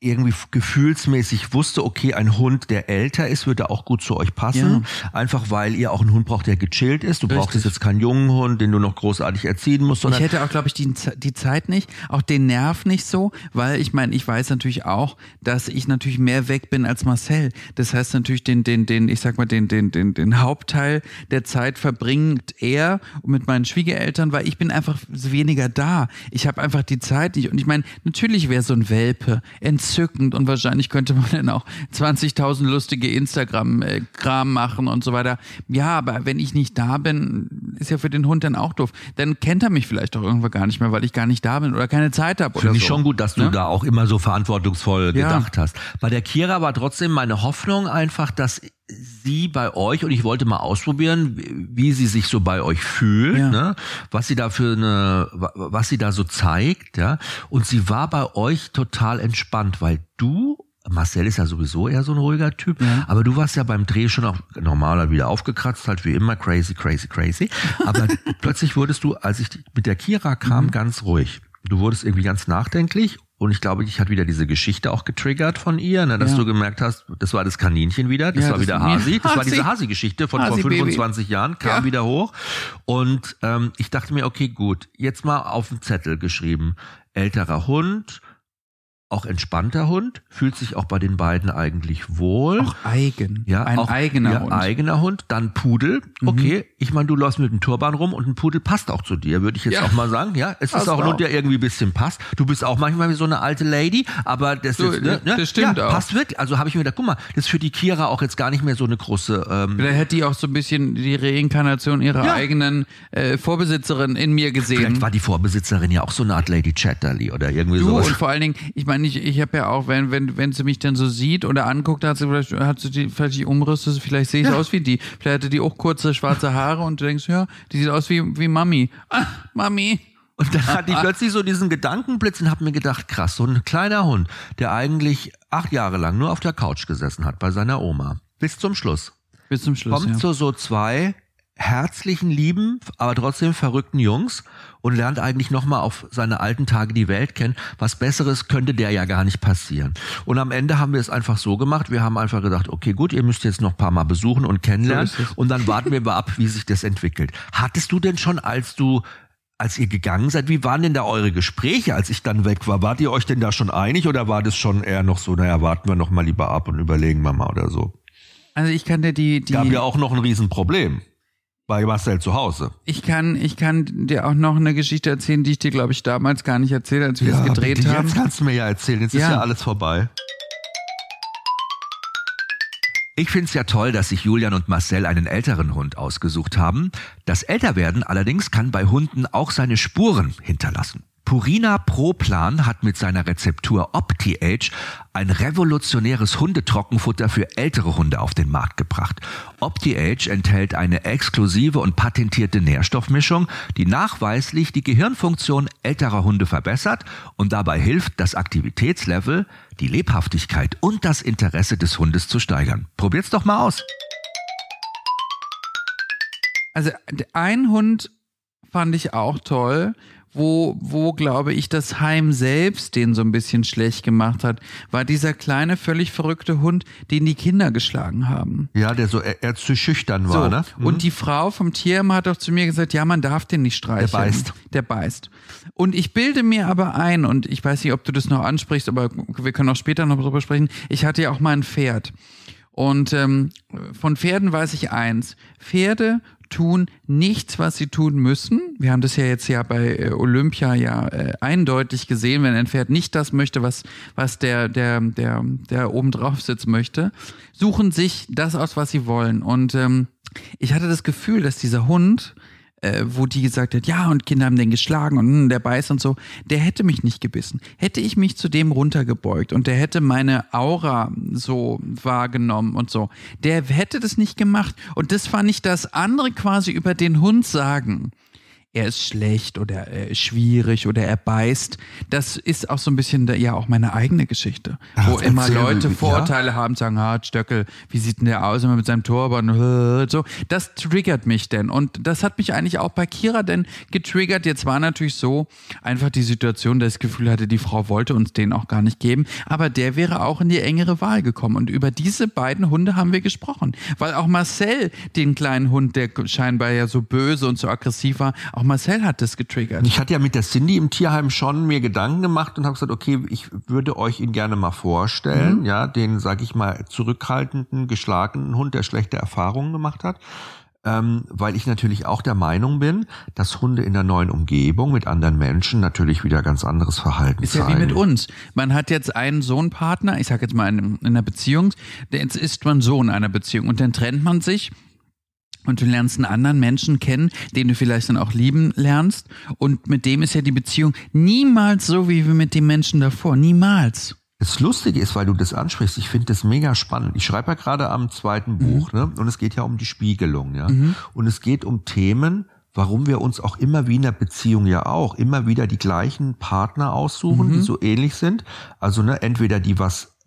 irgendwie gefühlsmäßig wusste, okay, ein Hund, der älter ist, würde auch gut zu euch passen. Ja. Einfach weil ihr auch einen Hund braucht, der gechillt ist. Du Richtig. brauchst jetzt keinen jungen Hund, den du noch großartig erziehen musst. ich hätte auch, glaube ich, die, die Zeit nicht, auch den Nerv nicht so, weil ich meine, ich weiß natürlich auch, dass ich natürlich mehr weg bin als Marcel. Das heißt natürlich, den, den, den, ich sag mal, den, den, den, den Hauptteil der Zeit verbringt er mit meinen Schwiegereltern, weil ich bin einfach weniger da. Ich habe einfach die Zeit nicht. Und ich meine, natürlich wäre so ein Welpe entzückend entzückend und wahrscheinlich könnte man dann auch 20.000 lustige Instagram-Kram machen und so weiter. Ja, aber wenn ich nicht da bin, ist ja für den Hund dann auch doof. Dann kennt er mich vielleicht auch irgendwann gar nicht mehr, weil ich gar nicht da bin oder keine Zeit habe. Finde ich so. schon gut, dass du ja? da auch immer so verantwortungsvoll ja. gedacht hast. Bei der Kira war trotzdem meine Hoffnung einfach, dass sie bei euch und ich wollte mal ausprobieren, wie sie sich so bei euch fühlt, ja. ne? was sie da für eine, was sie da so zeigt, ja. Und sie war bei euch total entspannt, weil du Marcel ist ja sowieso eher so ein ruhiger Typ, ja. aber du warst ja beim Dreh schon auch normaler wieder aufgekratzt, halt wie immer crazy, crazy, crazy. Aber plötzlich wurdest du, als ich mit der Kira kam, mhm. ganz ruhig. Du wurdest irgendwie ganz nachdenklich und ich glaube, dich hat wieder diese Geschichte auch getriggert von ihr, ne, dass ja. du gemerkt hast, das war das Kaninchen wieder, das ja, war das wieder Hasi, das Hasi. war diese Hasi-Geschichte von Hasi vor 25 Baby. Jahren, kam ja. wieder hoch. Und ähm, ich dachte mir, okay, gut, jetzt mal auf den Zettel geschrieben. Älterer Hund, auch entspannter Hund, fühlt sich auch bei den beiden eigentlich wohl. Auch eigen. Ja, ein auch, eigener ja, Hund. eigener Hund, dann Pudel. Mhm. Okay, ich meine, du läufst mit einem Turban rum und ein Pudel passt auch zu dir, würde ich jetzt ja. auch mal sagen. Ja, es passt ist auch ein Hund, der irgendwie ein bisschen passt. Du bist auch manchmal wie so eine alte Lady, aber das so, ist, ne, ne? das stimmt ja, auch. passt wirklich. Also habe ich mir gedacht, guck mal, das ist für die Kira auch jetzt gar nicht mehr so eine große. Ähm, Vielleicht hätte die auch so ein bisschen die Reinkarnation ihrer ja. eigenen äh, Vorbesitzerin in mir gesehen. Vielleicht war die Vorbesitzerin ja auch so eine Art Lady Chatterley oder irgendwie so. Und vor allen Dingen, ich meine, ich, ich habe ja auch wenn, wenn, wenn sie mich dann so sieht oder anguckt, hat sie vielleicht, hat sie die, vielleicht die Umrisse, vielleicht sehe ich ja. aus wie die. Vielleicht hatte die auch kurze schwarze Haare und du denkst, ja, die sieht aus wie, wie Mami. Ah, Mami. Und dann hatte ich plötzlich so diesen Gedankenblitz und habe mir gedacht, krass, so ein kleiner Hund, der eigentlich acht Jahre lang nur auf der Couch gesessen hat bei seiner Oma. Bis zum Schluss. Bis zum Schluss. Kommt ja. zu so zwei herzlichen, lieben, aber trotzdem verrückten Jungs und lernt eigentlich nochmal auf seine alten Tage die Welt kennen. Was Besseres könnte der ja gar nicht passieren. Und am Ende haben wir es einfach so gemacht. Wir haben einfach gedacht, okay, gut, ihr müsst jetzt noch ein paar Mal besuchen und kennenlernen. So und dann warten wir mal ab, wie sich das entwickelt. Hattest du denn schon, als du als ihr gegangen seid, wie waren denn da eure Gespräche, als ich dann weg war? Wart ihr euch denn da schon einig oder war das schon eher noch so, naja, warten wir noch mal lieber ab und überlegen wir mal oder so? Also ich kann dir die, die... Gab ja auch noch ein Riesenproblem bei Marcel zu Hause. Ich kann, ich kann dir auch noch eine Geschichte erzählen, die ich dir, glaube ich, damals gar nicht erzählt, als wir ja, es gedreht bitte, haben. Jetzt kannst du mir ja erzählen, jetzt ja. ist ja alles vorbei. Ich finde es ja toll, dass sich Julian und Marcel einen älteren Hund ausgesucht haben. Das Älterwerden allerdings kann bei Hunden auch seine Spuren hinterlassen. Purina Pro Plan hat mit seiner Rezeptur OptiAge ein revolutionäres Hundetrockenfutter für ältere Hunde auf den Markt gebracht. OptiAge enthält eine exklusive und patentierte Nährstoffmischung, die nachweislich die Gehirnfunktion älterer Hunde verbessert und dabei hilft, das Aktivitätslevel, die Lebhaftigkeit und das Interesse des Hundes zu steigern. Probiert's doch mal aus. Also ein Hund fand ich auch toll wo, wo glaube ich, das Heim selbst den so ein bisschen schlecht gemacht hat, war dieser kleine, völlig verrückte Hund, den die Kinder geschlagen haben. Ja, der so eher zu schüchtern war, so. ne? Mhm. Und die Frau vom Tierheim hat auch zu mir gesagt, ja, man darf den nicht streicheln. Der beißt. Der beißt. Und ich bilde mir aber ein, und ich weiß nicht, ob du das noch ansprichst, aber wir können auch später noch drüber sprechen, ich hatte ja auch mal ein Pferd. Und ähm, von Pferden weiß ich eins. Pferde tun nichts, was sie tun müssen. Wir haben das ja jetzt ja bei äh, Olympia ja äh, eindeutig gesehen, wenn ein Pferd nicht das möchte, was, was der, der, der, der oben drauf sitzt möchte, suchen sich das aus, was sie wollen. Und ähm, ich hatte das Gefühl, dass dieser Hund äh, wo die gesagt hat, ja, und Kinder haben den geschlagen und mh, hm, der beißt und so, der hätte mich nicht gebissen. Hätte ich mich zu dem runtergebeugt und der hätte meine Aura so wahrgenommen und so, der hätte das nicht gemacht. Und das fand ich das andere quasi über den Hund sagen er ist schlecht oder er ist schwierig oder er beißt. Das ist auch so ein bisschen ja auch meine eigene Geschichte, Ach, wo immer Leute ja? Vorurteile haben, sagen, ah, Stöckel, wie sieht denn der aus immer mit seinem Turban? So, das triggert mich denn und das hat mich eigentlich auch bei Kira denn getriggert. Jetzt war natürlich so einfach die Situation, dass ich das Gefühl hatte, die Frau wollte uns den auch gar nicht geben, aber der wäre auch in die engere Wahl gekommen und über diese beiden Hunde haben wir gesprochen, weil auch Marcel, den kleinen Hund, der scheinbar ja so böse und so aggressiv war, auch Marcel hat das getriggert. Ich hatte ja mit der Cindy im Tierheim schon mir Gedanken gemacht und habe gesagt, okay, ich würde euch ihn gerne mal vorstellen, Mhm. ja, den, sag ich mal, zurückhaltenden, geschlagenen Hund, der schlechte Erfahrungen gemacht hat. Ähm, weil ich natürlich auch der Meinung bin, dass Hunde in der neuen Umgebung mit anderen Menschen natürlich wieder ganz anderes Verhalten Ist ja zeigen. wie mit uns. Man hat jetzt einen Sohnpartner, ich sag jetzt mal in, in einer Beziehung, jetzt ist man so in einer Beziehung und dann trennt man sich und du lernst einen anderen Menschen kennen, den du vielleicht dann auch lieben lernst und mit dem ist ja die Beziehung niemals so wie mit dem Menschen davor, niemals. Das Lustige ist, weil du das ansprichst, ich finde das mega spannend. Ich schreibe ja gerade am zweiten Buch, ne? Und es geht ja um die Spiegelung, ja. Und es geht um Themen, warum wir uns auch immer wie in der Beziehung ja auch immer wieder die gleichen Partner aussuchen, die so ähnlich sind. Also ne, entweder die was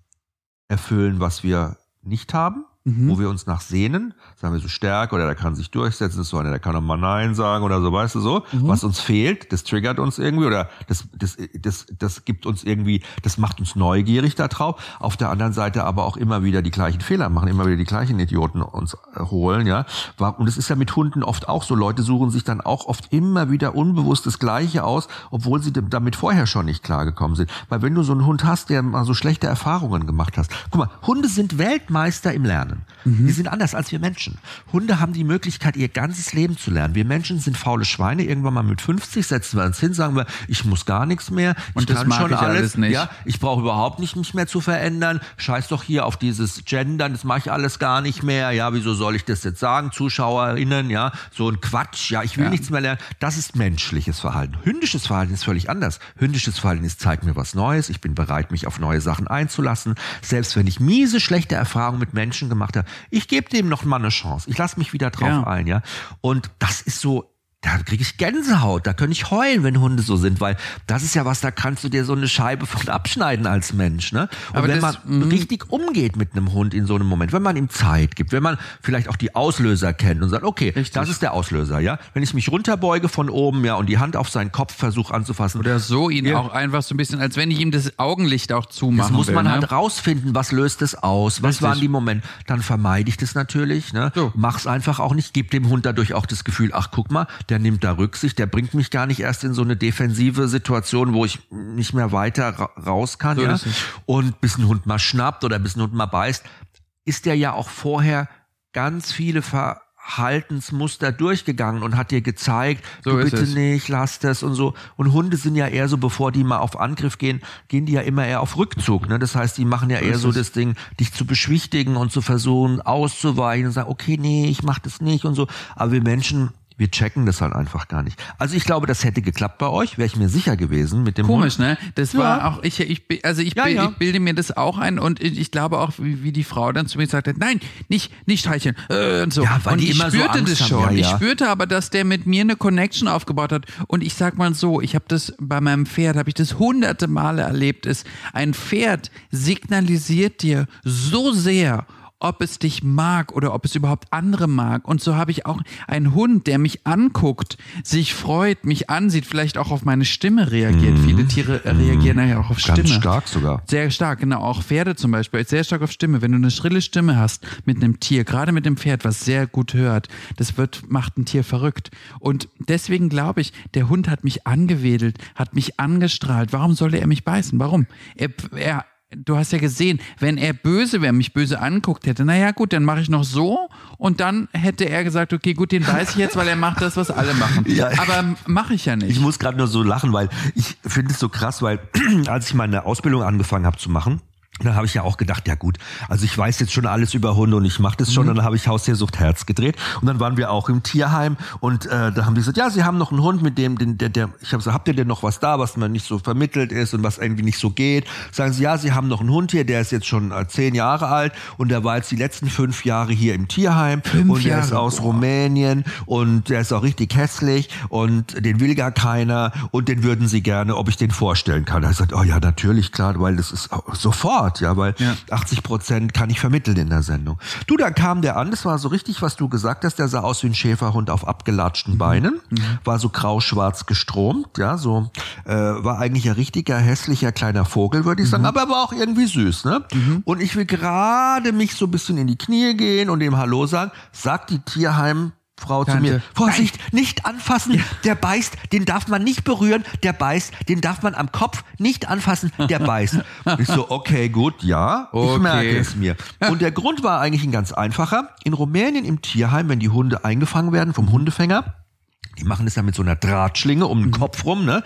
erfüllen, was wir nicht haben, wo wir uns nach sehnen, sagen wir so Stärke oder der kann sich durchsetzen, ist so einer, der kann auch mal Nein sagen oder so, weißt du so, was uns fehlt, das triggert uns irgendwie oder das, das, das, das gibt uns irgendwie, das macht uns neugierig da drauf. Auf der anderen Seite aber auch immer wieder die gleichen Fehler machen, immer wieder die gleichen Idioten uns äh, holen, ja. Und es ist ja mit Hunden oft auch so, Leute suchen sich dann auch oft immer wieder unbewusst das Gleiche aus, obwohl sie damit vorher schon nicht klargekommen sind. Weil wenn du so einen Hund hast, der mal so schlechte Erfahrungen gemacht hast, guck mal, Hunde sind Weltmeister im Lernen. Die sind anders als wir Menschen. Hunde haben die Möglichkeit, ihr ganzes Leben zu lernen. Wir Menschen sind faule Schweine. Irgendwann mal mit 50 setzen wir uns hin, sagen wir, ich muss gar nichts mehr. Ich Und das kann mag schon ich alles alles. nicht. Ja, ich brauche überhaupt nicht mich mehr zu verändern. Scheiß doch hier auf dieses Gendern, das mache ich alles gar nicht mehr. Ja, wieso soll ich das jetzt sagen, ZuschauerInnen? Ja, so ein Quatsch. Ja, ich will Ja. nichts mehr lernen. Das ist menschliches Verhalten. Hündisches Verhalten ist völlig anders. Hündisches Verhalten ist, zeig mir was Neues. Ich bin bereit, mich auf neue Sachen einzulassen. Selbst wenn ich miese, schlechte Erfahrungen mit Menschen gemacht habe, ich gebe dem noch mal eine Chance. Ich lasse mich wieder drauf Ja. ein, ja. Und das ist so, da kriege ich Gänsehaut, da könnte ich heulen, wenn Hunde so sind, weil das ist ja was, da kannst du dir so eine Scheibe von abschneiden als Mensch, ne? Und Aber wenn das- man mhm. richtig umgeht mit einem Hund in so einem Moment, wenn man ihm Zeit gibt, wenn man vielleicht auch die Auslöser kennt und sagt, okay, Richtig. das ist der Auslöser, ja? Wenn ich mich runterbeuge von oben, ja, und die Hand auf seinen Kopf versuche anzufassen, Oder so ihn Ja. auch einfach so ein bisschen, als wenn ich ihm das Augenlicht auch zumachen das muss will, man ne? halt rausfinden, was löst es aus, was Richtig. waren die Momente. Dann vermeide ich das natürlich, ne? So. Mach's einfach auch nicht, gib dem Hund dadurch auch das Gefühl, ach guck mal, der nimmt da Rücksicht, der bringt mich gar nicht erst in so eine defensive Situation, wo ich nicht mehr weiter ra raus kann, So ja? Und bis ein Hund mal schnappt oder bis ein Hund mal beißt, ist der ja auch vorher ganz viele Verhaltensmuster durchgegangen und hat dir gezeigt, So du bitte es. nicht, lass das und so. Und Hunde sind ja eher so, bevor die mal auf Angriff gehen, gehen die ja immer eher auf Rückzug. Ne? Das heißt, die machen ja eher ist so das Ding, dich zu beschwichtigen und zu versuchen auszuweichen und sagen, okay, nee, ich mach das nicht und so. Aber wir Menschen, wir checken das halt einfach gar nicht. Also ich glaube, das hätte geklappt bei euch, wäre ich mir sicher gewesen mit dem Komisch, Hund. ne? Das Ja. war auch, ich, ich, also ich, Ja, ja. ich bilde mir das auch ein und ich glaube auch, wie, wie die Frau dann zu mir sagte, nein, nicht, nicht streicheln, äh, und so. Ja, weil und die ich immer so spürte Angst das haben. schon. Ja, Ich spürte aber, dass der mit mir eine Connection aufgebaut hat. Und ich sag mal so, ich habe das bei meinem Pferd, habe ich das hunderte Male erlebt, ist, ein Pferd signalisiert dir so sehr, ob es dich mag oder ob es überhaupt andere mag. Und so habe ich auch einen Hund, der mich anguckt, sich freut, mich ansieht, vielleicht auch auf meine Stimme reagiert. Viele Tiere äh, reagieren ja auch auf Mhm. Ganz Stimme. stark sogar. Sehr stark, genau. Auch Pferde zum Beispiel, sehr stark auf Stimme. Wenn du eine schrille Stimme hast mit einem Tier, gerade mit dem Pferd, was sehr gut hört, das wird, macht ein Tier verrückt. Und deswegen glaube ich, der Hund hat mich angewedelt, hat mich angestrahlt. Warum sollte er mich beißen? Warum? Er, er, du hast ja gesehen, wenn er böse wäre, mich böse anguckt hätte, naja gut, dann mache ich noch so und dann hätte er gesagt, okay, gut, den beiß ich jetzt, weil er macht das, was alle machen. Ja. Aber mache ich ja nicht. Ich muss gerade nur so lachen, weil ich finde es so krass, weil als ich meine Ausbildung angefangen habe zu machen, Da habe ich ja auch gedacht, ja gut, also ich weiß jetzt schon alles über Hunde und ich mache das schon. Mhm. Und dann habe ich Haustiersucht Herz gedreht und dann waren wir auch im Tierheim und äh, da haben die gesagt, ja, sie haben noch einen Hund, mit dem, den, der, der, ich habe gesagt, habt ihr denn noch was da, was man nicht so vermittelt ist und was irgendwie nicht so geht? Sagen sie, ja, sie haben noch einen Hund hier, der ist jetzt schon äh, zehn Jahre alt und der war jetzt die letzten fünf Jahre hier im Tierheim fünf und der ist aus boah. Rumänien und der ist auch richtig hässlich und den will gar keiner und den würden sie gerne, ob ich den vorstellen kann. Da habe ich gesagt, oh ja, natürlich, klar, weil das ist sofort, ja, weil Ja. 80 Prozent kann ich vermitteln in der Sendung. Du, da kam der an, das war so richtig, was du gesagt hast, der sah aus wie ein Schäferhund auf abgelatschten Mhm. Beinen, war so grau-schwarz gestromt, ja, so, äh, war eigentlich ein richtiger, hässlicher kleiner Vogel, würde ich sagen, Mhm. aber er war auch irgendwie süß, ne? Und ich will gerade mich so ein bisschen in die Knie gehen und ihm Hallo sagen, sagt die Tierheim, Frau zu Tante. mir, Vorsicht, nicht anfassen, der beißt, den darf man nicht berühren, der beißt, den darf man am Kopf nicht anfassen, der beißt. Ich so, okay, gut, ja, ich Okay. merke es mir. Und der Grund war eigentlich ein ganz einfacher. In Rumänien im Tierheim, wenn die Hunde eingefangen werden vom Hundefänger, die machen das ja mit so einer Drahtschlinge um den Kopf rum, ne?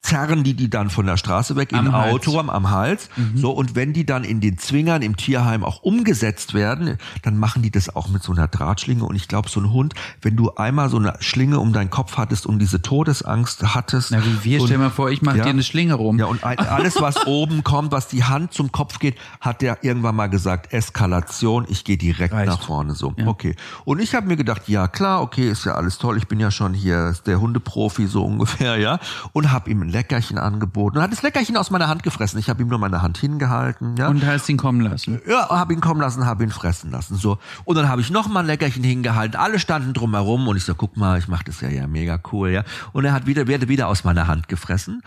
Zerren die die dann von der Straße weg Am im Hals. Auto am, am Hals. So, und wenn die dann in den Zwingern im Tierheim auch umgesetzt werden, dann machen die das auch mit so einer Drahtschlinge. Und ich glaube, so ein Hund, wenn du einmal so eine Schlinge um deinen Kopf hattest und diese Todesangst hattest. Na, wie wir, und, stell mal vor, ich mache Ja. dir eine Schlinge rum. ja, und ein- alles, was oben kommt, was die Hand zum Kopf geht, hat der irgendwann mal gesagt, Eskalation, ich gehe direkt Reicht. nach vorne. So, Ja. okay. Und ich habe mir gedacht, ja klar, okay, ist ja alles toll, ich bin ja schon hier der Hundeprofi so ungefähr, ja. Und habe ihm ein Leckerchen angeboten. Und hat das Leckerchen aus meiner Hand gefressen. Ich habe ihm nur meine Hand hingehalten, ja. Und hast ihn kommen lassen. Ja, hab ihn kommen lassen, hab ihn fressen lassen. So. Und dann habe ich noch mal ein Leckerchen hingehalten. Alle standen drumherum und ich so, guck mal, ich mach das ja, ja mega cool, ja. Und er hat wieder, werde wieder aus meiner Hand gefressen.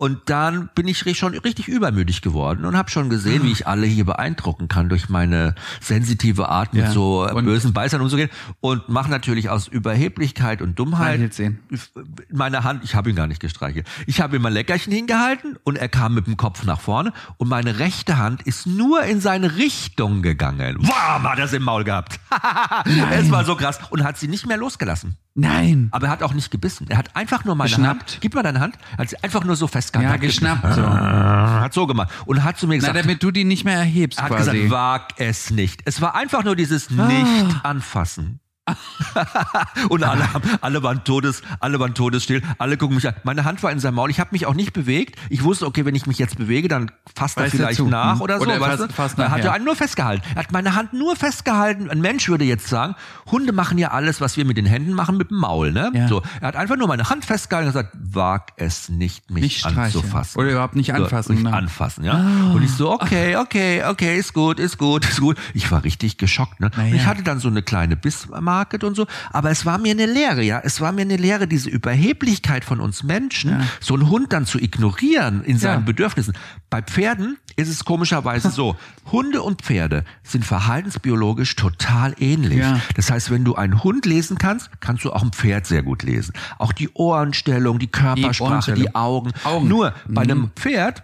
Und dann bin ich schon richtig übermüdig geworden und habe schon gesehen, wie ich alle hier beeindrucken kann durch meine sensitive Art mit Ja. so Und- bösen Beißern umzugehen und mache natürlich aus Überheblichkeit und Dummheit meine Hand, ich habe ihn gar nicht gestreichelt. Ich habe ihm ein Leckerchen hingehalten und er kam mit dem Kopf nach vorne und meine rechte Hand ist nur in seine Richtung gegangen. Wow, hat er es im Maul gehabt. es war so krass und hat sie nicht mehr losgelassen. Nein. Aber er hat auch nicht gebissen. Er hat einfach nur meine Geschnappt? Hand, gib mal deine Hand, hat sie einfach nur so festgehalten. Ja, hat ge- geschnappt, so. Hat so gemacht und hat zu mir Na, gesagt, damit du die nicht mehr erhebst er hat quasi. gesagt, wag es nicht. Es war einfach nur dieses Ah. und alle, alle waren todes, alle waren todesstill, alle gucken mich an. Meine Hand war in seinem Maul. Ich habe mich auch nicht bewegt. Ich wusste, okay, wenn ich mich jetzt bewege, dann fasst er vielleicht zu. nach Hm. oder so. Oder er weißt du? fasst er hat ja einen nur festgehalten. Er hat meine Hand nur festgehalten. Ein Mensch würde jetzt sagen, Hunde machen ja alles, was wir mit den Händen machen, mit dem Maul. Ne? Ja. So, er hat einfach nur meine Hand festgehalten und gesagt, wag es nicht, mich Nicht anzufassen. Oder überhaupt nicht So, anfassen, Nicht ne? anfassen, ja. Und ich so, okay, okay, okay, ist gut, ist gut, ist gut. Ich war richtig geschockt, ne? Ja. ich hatte dann so eine kleine Bissmarket und so, aber es war mir eine Lehre, ja. Es war mir eine Lehre, diese Überheblichkeit von uns Menschen, so einen Hund dann zu ignorieren in seinen Ja. Bedürfnissen. Bei Pferden ist es komischerweise so, Hunde und Pferde sind verhaltensbiologisch total ähnlich. Ja. Das heißt, wenn du einen Hund lesen kannst, kannst du auch ein Pferd sehr gut lesen. Auch die Ohrenstellung, die Körpersprache, Ohrenstellung. die Augen. Augen. Nur bei einem Pferd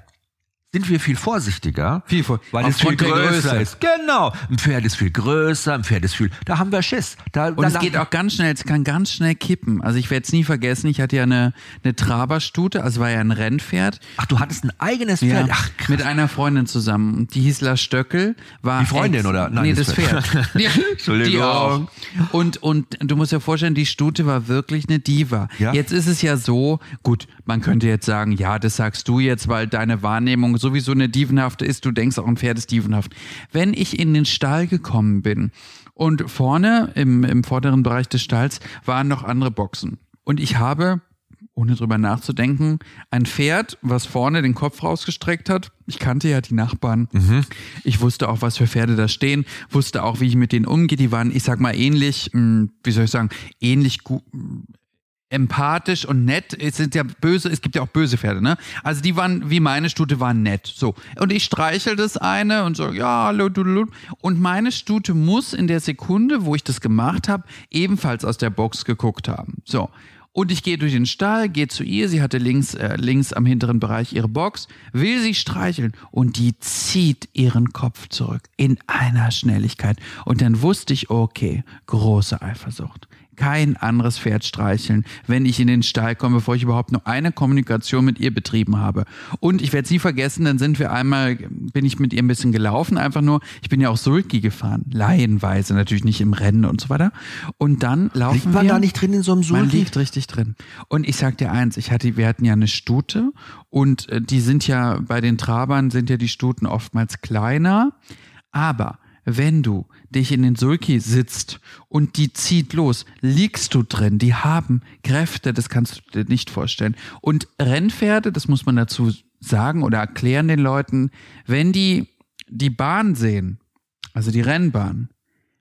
sind wir viel vorsichtiger. Viel vor- Weil es viel größer Größe. ist. Genau. Ein Pferd ist viel größer, ein Pferd ist viel, da haben wir Schiss. Da, Und es geht auch ganz schnell, es kann ganz schnell kippen. Also ich werde es nie vergessen, ich hatte ja eine, eine Traberstute, also war ja ein Rennpferd. Ach, du hattest ein eigenes Pferd. Ach, krass. mit einer Freundin zusammen. Die hieß La Stöckel. War Die Freundin ex- oder? Nein, nee, das Pferd. Pferd. Die, Entschuldigung. Die auch. Und, und du musst dir vorstellen, die Stute war wirklich eine Diva. Ja. Jetzt ist es ja so, gut, man könnte jetzt sagen, ja, das sagst du jetzt, weil deine Wahrnehmung sowieso eine dievenhafte ist. Du denkst auch, ein Pferd ist dievenhaft. Wenn ich in den Stall gekommen bin und vorne im, im vorderen Bereich des Stalls waren noch andere Boxen. Und ich habe ohne drüber nachzudenken, ein Pferd, was vorne den Kopf rausgestreckt hat. Ich kannte ja die Nachbarn. Ich wusste auch, was für Pferde da stehen, wusste auch, wie ich mit denen umgehe. Die waren, ich sag mal, ähnlich, mh, wie soll ich sagen, ähnlich gut empathisch und nett. Es sind ja böse, es gibt ja auch böse Pferde, ne? Also die waren, wie meine Stute, waren nett. So. Und ich streichel das eine und so, ja, hallo, dudelud. Und meine Stute muss in der Sekunde, wo ich das gemacht habe, ebenfalls aus der Box geguckt haben. So. Und ich gehe durch den Stall, gehe zu ihr, sie hatte links, äh, links am hinteren Bereich ihre Box, will sie streicheln und die zieht ihren Kopf zurück in einer Schnelligkeit. Und dann wusste ich, okay, große Eifersucht. Kein anderes Pferd streicheln, wenn ich in den Stall komme, bevor ich überhaupt nur eine Kommunikation mit ihr betrieben habe. Und ich werde sie vergessen, dann sind wir einmal, bin ich mit ihr ein bisschen gelaufen, einfach nur, ich bin ja auch Sulki gefahren, laienweise, natürlich nicht im Rennen und so weiter. Und dann laufen Liegt man wir. da nicht drin in so einem Man Sulki? liegt richtig drin. Und ich sag dir eins, ich hatte, wir hatten ja eine Stute und äh, die sind ja, bei den Trabern sind ja die Stuten oftmals kleiner. Aber wenn du dich in den Sulki sitzt und die zieht los, liegst du drin. Die haben Kräfte, das kannst du dir nicht vorstellen. Und Rennpferde, das muss man dazu sagen oder erklären den Leuten, wenn die die Bahn sehen, also die Rennbahn,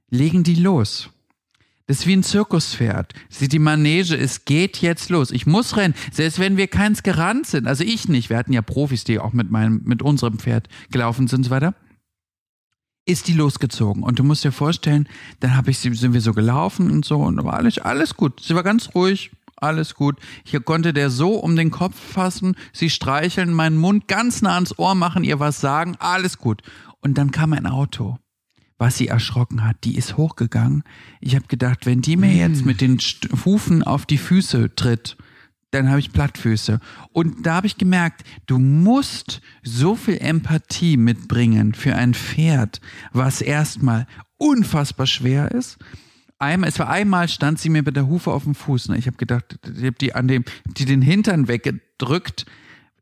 legen die los. Das ist wie ein Zirkuspferd. Sieht die Manege, es geht jetzt los. Ich muss rennen. Selbst wenn wir keins gerannt sind. Also ich nicht. Wir hatten ja Profis, die auch mit meinem, mit unserem Pferd gelaufen sind und so weiter. Ist die losgezogen. Und du musst dir vorstellen, dann hab ich sie, sind wir so gelaufen und so und war alles, alles gut. Sie war ganz ruhig. Alles gut. Hier konnte der so um den Kopf fassen, sie streicheln, meinen Mund ganz nah ans Ohr machen, ihr was sagen, alles gut. Und dann kam ein Auto was sie erschrocken hat, die ist hochgegangen. Ich habe gedacht, wenn die mir jetzt mit den Hufen auf die Füße tritt, dann habe ich Plattfüße. Und da habe ich gemerkt, du musst so viel Empathie mitbringen für ein Pferd, was erstmal unfassbar schwer ist. Einmal, es war einmal, stand sie mir mit der Hufe auf dem Fuß. Ne? Ich habe gedacht, ich habe die an dem, die den Hintern weggedrückt.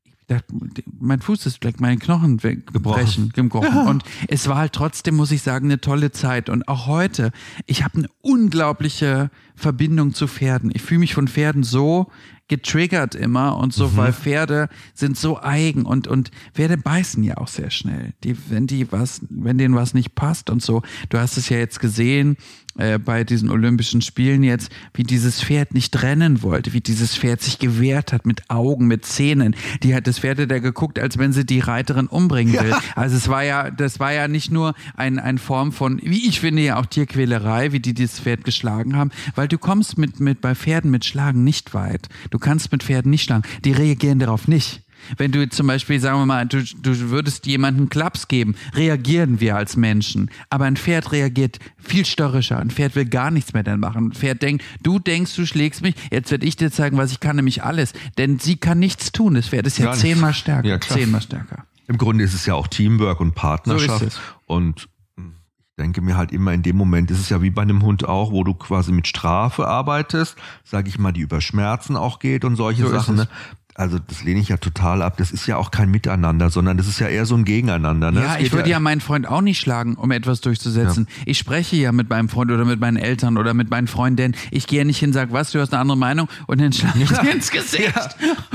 Ich dachte, mein Fuß ist vielleicht meine Knochen weggebrochen, gebrochen. Und es war halt trotzdem, muss ich sagen, eine tolle Zeit. Und auch heute, ich habe eine unglaubliche Verbindung zu Pferden. Ich fühle mich von Pferden so getriggert immer und so, weil Pferde sind so eigen und, und Pferde beißen ja auch sehr schnell. Die, wenn die was, wenn denen was nicht passt und so. Du hast es ja jetzt gesehen, äh, bei diesen Olympischen Spielen jetzt, wie dieses Pferd nicht rennen wollte, wie dieses Pferd sich gewehrt hat mit Augen, mit Zähnen. Die hat das Pferd da geguckt, als wenn sie die Reiterin umbringen will. Also es war ja, das war ja nicht nur ein, ein Form von, wie ich finde ja auch Tierquälerei, wie die dieses Pferd geschlagen haben, weil du kommst mit, mit bei Pferden mit Schlagen nicht weit. Du kannst mit Pferden nicht schlagen. Die reagieren darauf nicht. Wenn du zum Beispiel, sagen wir mal, du, du würdest jemandem Klaps geben, reagieren wir als Menschen. Aber ein Pferd reagiert viel störrischer. Ein Pferd will gar nichts mehr dann machen. Ein Pferd denkt, du denkst, du schlägst mich, jetzt werde ich dir zeigen, was ich kann, nämlich alles. Denn sie kann nichts tun. Das Pferd ist ja zehnmal stärker. Ja, zehnmal stärker. Im Grunde ist es ja auch Teamwork und Partnerschaft. So. Und denke mir halt immer in dem Moment, ist es ja wie bei einem Hund auch, wo du quasi mit Strafe arbeitest, sage ich mal, die über Schmerzen auch geht und solche So Sachen. Ne? Also das lehne ich ja total ab. Das ist ja auch kein Miteinander, sondern das ist ja eher so ein Gegeneinander. Ne? Ja, ich würde ja meinen Freund auch nicht schlagen, um etwas durchzusetzen. Ich spreche ja mit meinem Freund oder mit meinen Eltern oder mit meinen Freundinnen. Ich gehe ja nicht hin und sage, was, du hast eine andere Meinung und dann schlage ich dir ins Gesicht.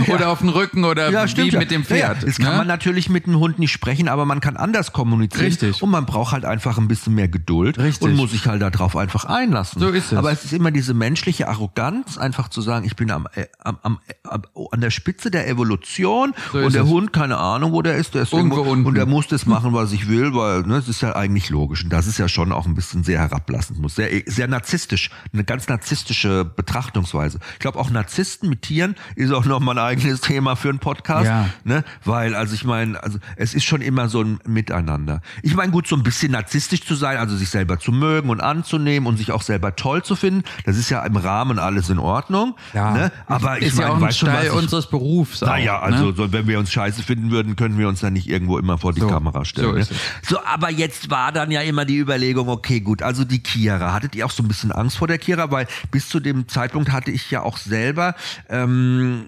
Oder auf den Rücken oder Ja, wie stimmt. ja. mit dem Ja, ja. Pferd. Das kann ne? man natürlich mit einem Hund nicht sprechen, aber man kann anders kommunizieren. Richtig. Und man braucht halt einfach ein bisschen mehr Geduld Richtig. und muss sich halt darauf einfach einlassen. So ist es. Aber es ist immer diese menschliche Arroganz, einfach zu sagen, ich bin am, äh, am, am, am an der Spitze der Evolution So und der es. Hund, keine Ahnung, wo der ist, der ist Irgendwo unten. und der muss das machen, was ich will, weil ne, das ist ja eigentlich logisch. Und das ist ja schon auch ein bisschen sehr herablassend, muss sehr, sehr narzisstisch, eine ganz narzisstische Betrachtungsweise. Ich glaube auch Narzissten mit Tieren ist auch noch mal ein eigenes Thema für einen Podcast, Ja. ne? Weil also ich meine, also es ist schon immer so ein Miteinander. Ich meine gut, so ein bisschen narzisstisch zu sein, also sich selber zu mögen und anzunehmen und sich auch selber toll zu finden, das ist ja im Rahmen alles in Ordnung. Ja, ne? Aber ich ja meine, auch ein weißt du, was Teil ich- unseres Berufs. Naja, auch, also ne? so, wenn wir uns scheiße finden würden, könnten wir uns dann nicht irgendwo immer vor die So, Kamera stellen. so ne? so, aber jetzt war dann ja immer die Überlegung, okay, gut, also die Kira. Hattet ihr auch so ein bisschen Angst vor der Kira? Weil bis zu dem Zeitpunkt hatte ich ja auch selber ähm,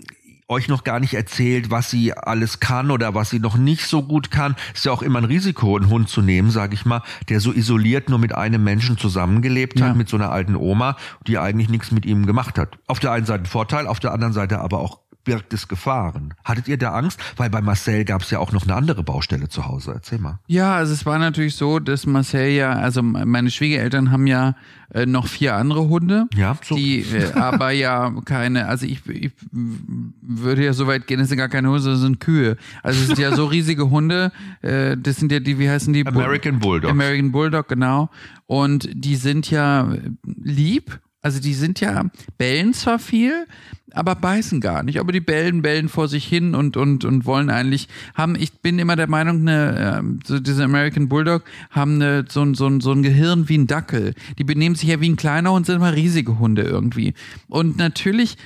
euch noch gar nicht erzählt, was sie alles kann oder was sie noch nicht so gut kann. Ist ja auch immer ein Risiko, einen Hund zu nehmen, sage ich mal, der so isoliert nur mit einem Menschen zusammengelebt Ja. hat, mit so einer alten Oma, die eigentlich nichts mit ihm gemacht hat. Auf der einen Seite Vorteil, auf der anderen Seite aber auch birgt es Gefahren. Hattet ihr da Angst? Weil bei Marcel gab es ja auch noch eine andere Baustelle zu Hause. Erzähl mal. Ja, also es war natürlich so, dass Marcel ja, also meine Schwiegereltern haben ja äh, noch vier andere Hunde, Ja, so. die äh, aber ja keine, also ich, ich würde ja so weit gehen, das sind gar keine Hunde, das sind Kühe. Also es sind ja so riesige Hunde, äh, das sind ja die, wie heißen die? American Bulldogs. American Bulldog, genau. Und die sind ja lieb, also die sind ja, bellen zwar viel, aber beißen gar nicht. Aber die bellen, bellen vor sich hin und, und, und wollen eigentlich, haben, ich bin immer der Meinung, eine, äh, so diese American Bulldog haben eine, so, ein so, ein so ein Gehirn wie ein Dackel. Die benehmen sich ja wie ein kleiner Hund, sind immer riesige Hunde irgendwie. Und natürlich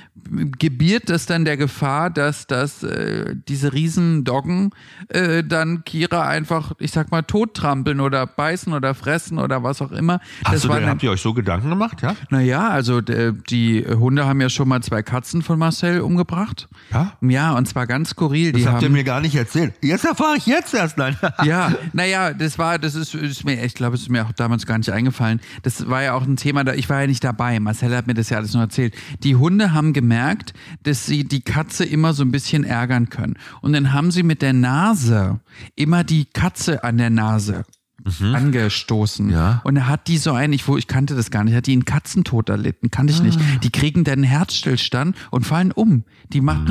gebiert das dann der Gefahr, dass, dass äh, diese Riesendoggen äh, dann Kira einfach, ich sag mal, tottrampeln oder beißen oder fressen oder was auch immer. Hast das du, war denn, dann- habt ihr euch so Gedanken gemacht, ja? naja, also äh, die Hunde haben ja schon mal zwei Katzen von Marcel umgebracht. Ja? Ja, und zwar ganz skurril. Die Das habt ihr haben, mir gar nicht erzählt. Jetzt erfahre ich jetzt erst, nein. ja, naja, das war, das ist, ist mir, ich glaube, es ist mir auch damals gar nicht eingefallen. Das war ja auch ein Thema, da ich war ja nicht dabei. Marcel hat mir das ja alles nur erzählt. Die Hunde haben gemerkt, dass sie die Katze immer so ein bisschen ärgern können. Und dann haben sie mit der Nase immer die Katze an der Nase angestoßen. Ja. Und er hat die so ein, ich, wo, ich kannte das gar nicht, hat die einen Katzentod erlitten, kannte ich nicht. Die kriegen dann einen Herzstillstand und fallen um. Die macht,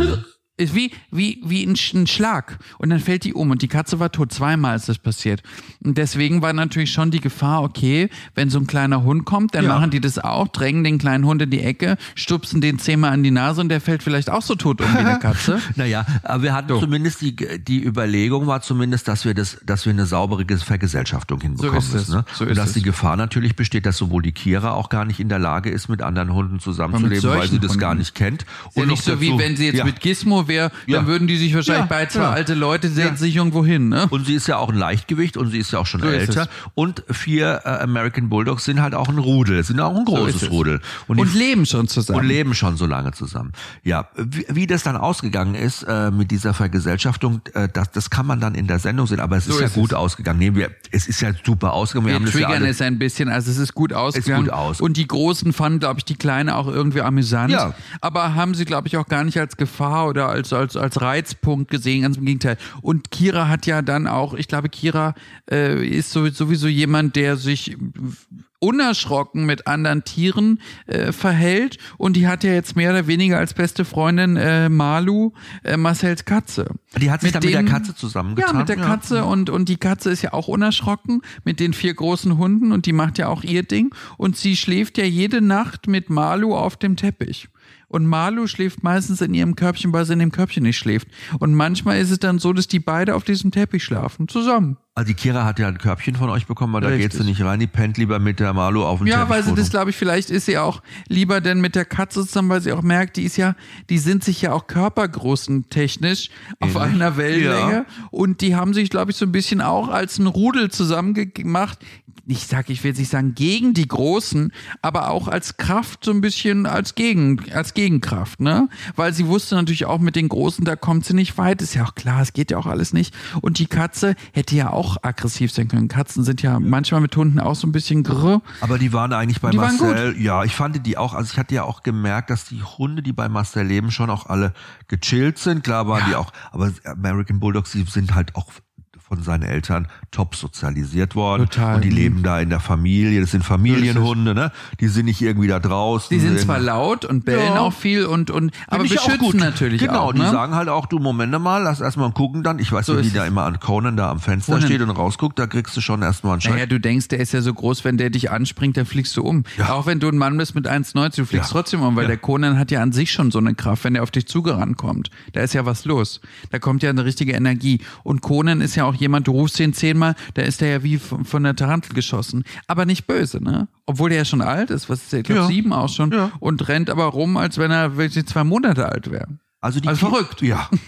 ist wie, wie, wie ein, ein Schlag. Und dann fällt die um und die Katze war tot. Zweimal ist das passiert. Und deswegen war natürlich schon die Gefahr, okay, wenn so ein kleiner Hund kommt, dann Ja. machen die das auch, drängen den kleinen Hund in die Ecke, stupsen den zehnmal an die Nase und der fällt vielleicht auch so tot um wie eine Katze. Naja, aber wir hatten zumindest die, die Überlegung war zumindest, dass wir das, dass wir eine saubere Vergesellschaftung hinbekommen ist es. müssen. Ne? So und dass es. die Gefahr natürlich besteht, dass sowohl die Kira auch gar nicht in der Lage ist, mit anderen Hunden zusammenzuleben, weil sie das gar Hunden. nicht kennt. Ist ja nicht so wie wenn sie jetzt ja. mit Gizmo wäre, dann Ja. würden die sich wahrscheinlich Ja, bei zwei ja. alte Leute setzen Ja. sich irgendwo hin, ne? Und sie ist ja auch ein Leichtgewicht und sie ist ja auch schon So ist älter. Und vier äh, American Bulldogs sind halt auch ein Rudel, sind auch ein ist großes es. Rudel. Und, Und leben schon zusammen. und leben schon so lange zusammen. Ja, wie, wie das dann ausgegangen ist äh, mit dieser Vergesellschaftung, äh, das, das kann man dann in der Sendung sehen, aber es ist ja ist gut es. ausgegangen. Nee, wir, es ist ja super ausgegangen. Wir, Wir haben das ja triggern es ein bisschen, also es ist gut ausgegangen. gut aus. Und die Großen fanden, glaube ich, die Kleine auch irgendwie amüsant. Ja. Aber haben sie, glaube ich, auch gar nicht als Gefahr oder als, als, als Reizpunkt gesehen, ganz im Gegenteil. Und Kira hat ja dann auch, ich glaube, Kira äh, ist so, sowieso jemand, der sich unerschrocken mit anderen Tieren äh, verhält und die hat ja jetzt mehr oder weniger als beste Freundin äh, Malu äh, Marcells Katze. die hat sich dann mit der dem- Katze zusammengetan. Ja, mit der Katze und, und die Katze ist ja auch unerschrocken mit den vier großen Hunden und die macht ja auch ihr Ding und sie schläft ja jede Nacht mit Malu auf dem Teppich. Und Malu schläft meistens in ihrem Körbchen, weil sie in dem Körbchen nicht schläft. Und manchmal ist es dann so, dass die beide auf diesem Teppich schlafen, zusammen. Also die Kira hat ja ein Körbchen von euch bekommen, weil da Richtig. geht sie nicht rein. Die pennt lieber mit der Malu auf dem Ja, weil sie das, glaube ich, vielleicht ist sie auch lieber denn mit der Katze zusammen, weil sie auch merkt, die ist ja, die sind sich ja auch körpergrößentechnisch auf Ähnlich. einer Wellenlänge. Ja. Und die haben sich, glaube ich, so ein bisschen auch als ein Rudel zusammengemacht. Ich sag, ich will jetzt nicht sagen gegen die Großen, aber auch als Kraft so ein bisschen als Gegen, als Gegenkraft, ne? Weil sie wusste natürlich auch mit den Großen, da kommt sie nicht weit. Ist ja auch klar, es geht ja auch alles nicht. Und die Katze hätte ja auch aggressiv sein können. Katzen sind ja manchmal mit Hunden auch so ein bisschen grrr. Aber die waren eigentlich bei Die Marcel, ja, ich fand die auch, also ich hatte ja auch gemerkt, dass die Hunde, die bei Marcel leben, schon auch alle gechillt sind. Klar waren die auch, aber American Bulldogs, die sind halt auch von seinen Eltern top sozialisiert worden. Total. Und die leben da in der Familie, das sind Familienhunde, ne? Die sind nicht irgendwie da draußen. Die sind in- zwar laut und bellen Ja. auch viel und, und aber beschützen natürlich genau, auch. die ne? sagen halt auch, du Momente mal, lass erstmal gucken dann. Ich weiß So nicht, wie es. immer an Conan da am Fenster Conan. steht und rausguckt, da kriegst du schon erstmal einen Schreck. naja, du denkst, der ist ja so groß, wenn der dich anspringt, dann fliegst du um. Ja. Auch wenn du ein Mann bist mit 1,90, du fliegst Ja. trotzdem um, weil Ja. der Conan hat ja an sich schon so eine Kraft, wenn der auf dich zugerannt kommt. Da ist ja was los. Da kommt ja eine richtige Energie. Und Conan ist ja auch jemand, du rufst ihn zehnmal, da ist der ja wie von, von der Tarantel geschossen. Aber nicht böse, ne? Obwohl der ja schon alt ist, was ist der, ich glaube Ja. sieben auch schon, Ja. und rennt aber rum, als wenn er wirklich zwei Monate alt wäre. Also, die Also verrückt. Ja.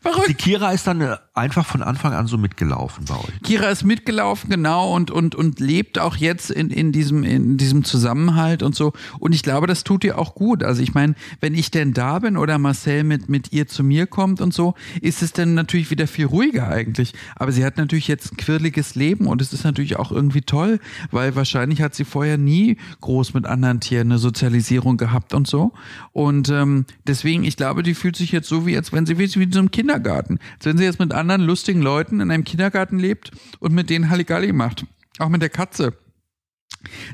Verrückt. Die Kira ist dann äh, einfach von Anfang an so mitgelaufen bei euch. Kira ist mitgelaufen, genau, und, und, und lebt auch jetzt in, in, diesem, in diesem Zusammenhalt und so. Und ich glaube, das tut ihr auch gut. Also ich meine, wenn ich denn da bin oder Marcel mit, mit ihr zu mir kommt und so, ist es dann natürlich wieder viel ruhiger eigentlich. Aber sie hat natürlich jetzt ein quirliges Leben und es ist natürlich auch irgendwie toll, weil wahrscheinlich hat sie vorher nie groß mit anderen Tieren eine Sozialisierung gehabt und so. Und ähm, deswegen, ich glaube, die fühlt sich jetzt so wie, als wenn sie wie in so einem Kindergarten. Als wenn sie jetzt mit anderen lustigen Leuten in einem Kindergarten lebt und mit denen Halligalli macht. Auch mit der Katze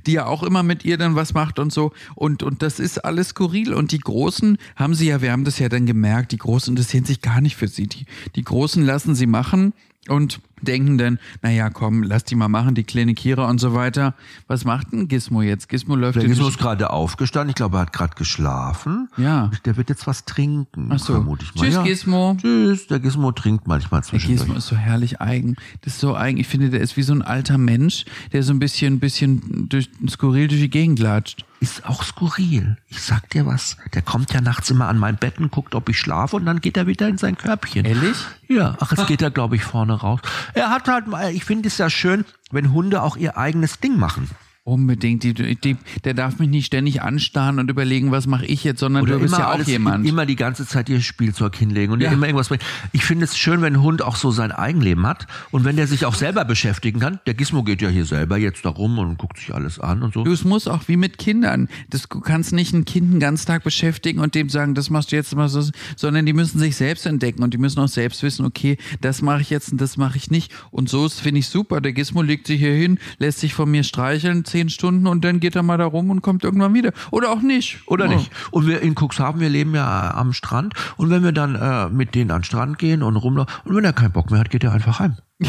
die ja auch immer mit ihr dann was macht und so. Und, und das ist alles skurril. Und die Großen haben sie ja, wir haben das ja dann gemerkt, die Großen interessieren sich gar nicht für sie. Die, die Großen lassen sie machen und denken dann, naja, komm, lass die mal machen, die kleine Kira und so weiter. Was macht denn Gizmo jetzt? Gizmo läuft Der Gizmo ist gerade aufgestanden. Ich glaube, er hat gerade geschlafen. Ja. Der wird jetzt was trinken, Ach so. vermute ich mal. Tschüss, ja. Gizmo. Tschüss. Der Gizmo trinkt manchmal Der zwischendurch. Gizmo ist so herrlich eigen. Das ist so eigen. Ich finde, der ist wie so ein alter Mensch, der so ein bisschen, bisschen durch, skurril durch die Gegend latscht. ist auch skurril. Ich sag dir was. Der kommt ja nachts immer an mein Bett und guckt, ob ich schlafe und dann geht er wieder in sein Körbchen. Ehrlich? Ja, ach, jetzt geht er, glaube ich, vorne raus. Er hat halt mal, ich finde es ja schön, wenn Hunde auch ihr eigenes Ding machen. Unbedingt. Die, die, der darf mich nicht ständig anstarren und überlegen, was mache ich jetzt, sondern du bist ja auch jemand. immer die ganze Zeit ihr Spielzeug hinlegen und Ja. immer irgendwas bringen. Ich finde es schön, wenn ein Hund auch so sein Eigenleben hat und wenn der sich auch selber beschäftigen kann. Der Gizmo geht ja hier selber jetzt da rum und guckt sich alles an und so. Du, es muss auch wie mit Kindern. Das, du kannst nicht ein Kind den ganzen Tag beschäftigen und dem sagen, das machst du jetzt mal so, sondern die müssen sich selbst entdecken und die müssen auch selbst wissen, okay, das mache ich jetzt und das mache ich nicht. Und so ist, finde ich super. Der Gizmo legt sich hier hin, lässt sich von mir streicheln, zehn Stunden und dann geht er mal da rum und kommt irgendwann wieder. Oder auch nicht. Oder Ja. nicht? Und wir in Cuxhaven, wir leben ja äh, am Strand. Und wenn wir dann äh, mit denen an den Strand gehen und rumlaufen, und wenn er keinen Bock mehr hat, geht er einfach heim.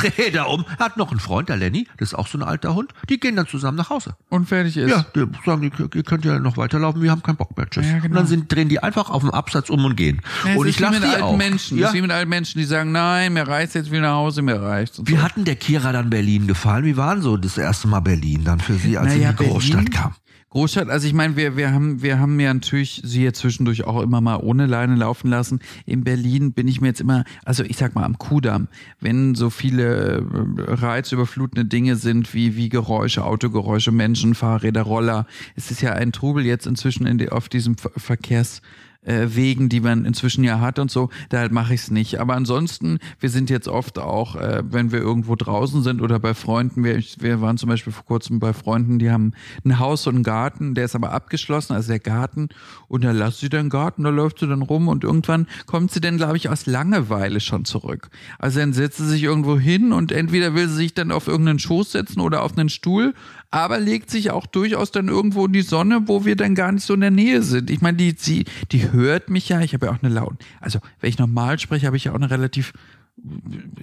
Dreht er um. Er hat noch einen Freund, der Lenny, das ist auch so ein alter Hund. Die gehen dann zusammen nach Hause. Und fertig ist. Ja, die sagen, ihr könnt ja noch weiterlaufen, wir haben keinen Bock mehr. Tschüss. Ja, genau. Und dann sind, drehen die einfach auf dem Absatz um und gehen. Ja, und ich lasse mit alten auch. Menschen. Ja. Es ist wie mit alten Menschen, die sagen, nein, mir reicht's jetzt wieder nach Hause, mir reicht's. Und Wie so. hat denn der Kira dann Berlin gefallen? Wie war denn so das erste Mal Berlin dann für sie, als sie Naja, in die Großstadt Berlin- kam? Großstadt, also ich meine, wir, wir haben, wir haben ja natürlich sie ja zwischendurch auch immer mal ohne Leine laufen lassen. In Berlin bin ich mir jetzt immer, also ich sag mal am Kudamm, wenn so viele äh, reizüberflutende Dinge sind wie, wie Geräusche, Autogeräusche, Menschen, Fahrräder, Roller. Es ist ja ein Trubel jetzt inzwischen in die, auf diesem Ver Verkehrs, äh, Wegen, die man inzwischen ja hat und so, da halt mache ich es nicht. Aber ansonsten, wir sind jetzt oft auch, äh, wenn wir irgendwo draußen sind oder bei Freunden, wir, wir waren zum Beispiel vor kurzem bei Freunden, die haben ein Haus und einen Garten, der ist aber abgeschlossen, also der Garten, und da lässt sie den Garten, da läuft sie dann rum und irgendwann kommt sie dann, glaube ich, aus Langeweile schon zurück. Also dann setzt sie sich irgendwo hin und entweder will sie sich dann auf irgendeinen Schoß setzen oder auf einen Stuhl, aber legt sich auch durchaus dann irgendwo in die Sonne, wo wir dann gar nicht so in der Nähe sind. Ich meine, die, sie, die hört mich ja, ich habe ja auch eine laut. Also, wenn ich normal spreche, habe ich ja auch eine relativ Du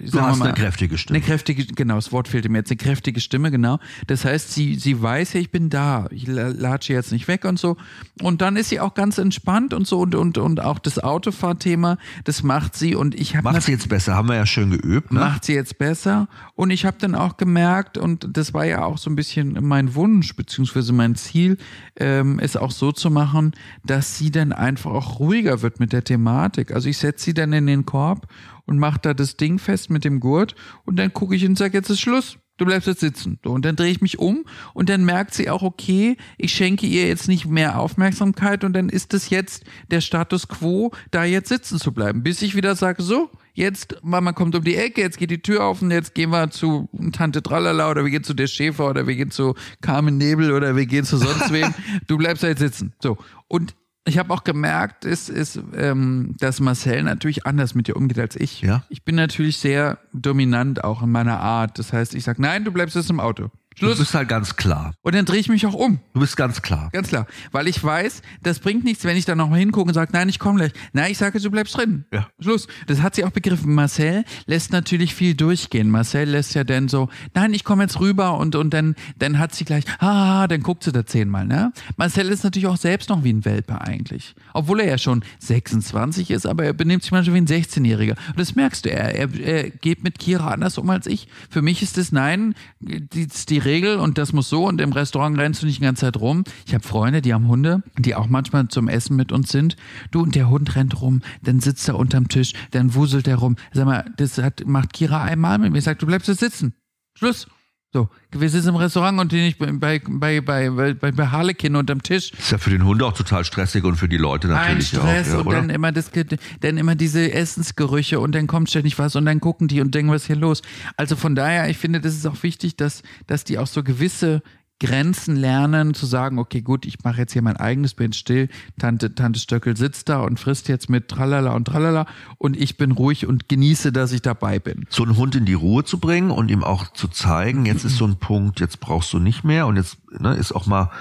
sagen wir hast mal, eine kräftige Stimme. Eine kräftige, genau, das Wort fehlte mir jetzt, eine kräftige Stimme, genau. Das heißt, sie, sie weiß ja, ich bin da. Ich la- latsche jetzt nicht weg und so. Und dann ist sie auch ganz entspannt und so und, und, und auch das Autofahrthema, das macht sie und ich habe Macht sie jetzt besser, haben wir ja schön geübt. Ne? macht sie jetzt besser. Und ich habe dann auch gemerkt, und das war ja auch so ein bisschen mein Wunsch, beziehungsweise mein Ziel, ähm, es auch so zu machen, dass sie dann einfach auch ruhiger wird mit der Thematik. Also ich setze sie dann in den Korb und mache da das Ding fest mit dem Gurt und dann gucke ich und sage, jetzt ist Schluss. Du bleibst jetzt sitzen. So, und dann drehe ich mich um und dann merkt sie auch, okay, ich schenke ihr jetzt nicht mehr Aufmerksamkeit und dann ist es jetzt der Status quo, da jetzt sitzen zu bleiben, bis ich wieder sage, so, jetzt, Mama kommt um die Ecke, jetzt geht die Tür auf und jetzt gehen wir zu Tante Tralala oder wir gehen zu der Schäfer oder wir gehen zu Carmen Nebel oder wir gehen zu sonst wem. Du bleibst halt sitzen. So. Und ich habe auch gemerkt, es ist, ähm, dass Marcel natürlich anders mit dir umgeht als ich. Ja. Ich bin natürlich sehr dominant auch in meiner Art. Das heißt, ich sag, nein, du bleibst jetzt im Auto. Du Schluss. bist halt ganz klar. Und dann drehe ich mich auch um. Du bist ganz klar. Ganz klar. Weil ich weiß, das bringt nichts, wenn ich dann nochmal hingucke und sage, nein, ich komme gleich. Nein, ich sage, du bleibst drin. Ja. Schluss. Das hat sie auch begriffen. Marcel lässt natürlich viel durchgehen. Marcel lässt ja dann so, nein, ich komme jetzt rüber und, und dann, dann hat sie gleich, ah, dann guckt sie da zehnmal, ne? Marcel ist natürlich auch selbst noch wie ein Welpe eigentlich. Obwohl er ja schon 26 ist, aber er benimmt sich manchmal wie ein 16-Jähriger. Und das merkst du, er, er, er geht mit Kira anders um als ich. Für mich ist das nein, die, ist die Regel und das muss so und im Restaurant rennst du nicht die ganze Zeit rum. Ich habe Freunde, die haben Hunde, die auch manchmal zum Essen mit uns sind. Du und der Hund rennt rum, dann sitzt er unterm Tisch, dann wuselt er rum. Sag mal, das hat, macht Kira einmal mit mir, sagt, du bleibst jetzt sitzen. Schluss. So, wir sitzen im Restaurant und die nicht bei, bei, bei, bei, bei, Harlekin unterm Tisch. Ist ja für den Hund auch total stressig und für die Leute Ein natürlich Stress auch. Ja, und oder? dann immer das, dann immer diese Essensgerüche und dann kommt ständig was und dann gucken die und denken, was ist hier los? Also von daher, ich finde, das ist auch wichtig, dass, dass die auch so gewisse Grenzen lernen, zu sagen, okay, gut, ich mache jetzt hier mein eigenes, bin still, Tante, Tante Stöckel sitzt da und frisst jetzt mit Tralala und Tralala und ich bin ruhig und genieße, dass ich dabei bin. so einen Hund in die Ruhe zu bringen und ihm auch zu zeigen, jetzt ist so ein Punkt, jetzt brauchst du nicht mehr und jetzt ne, ist auch mal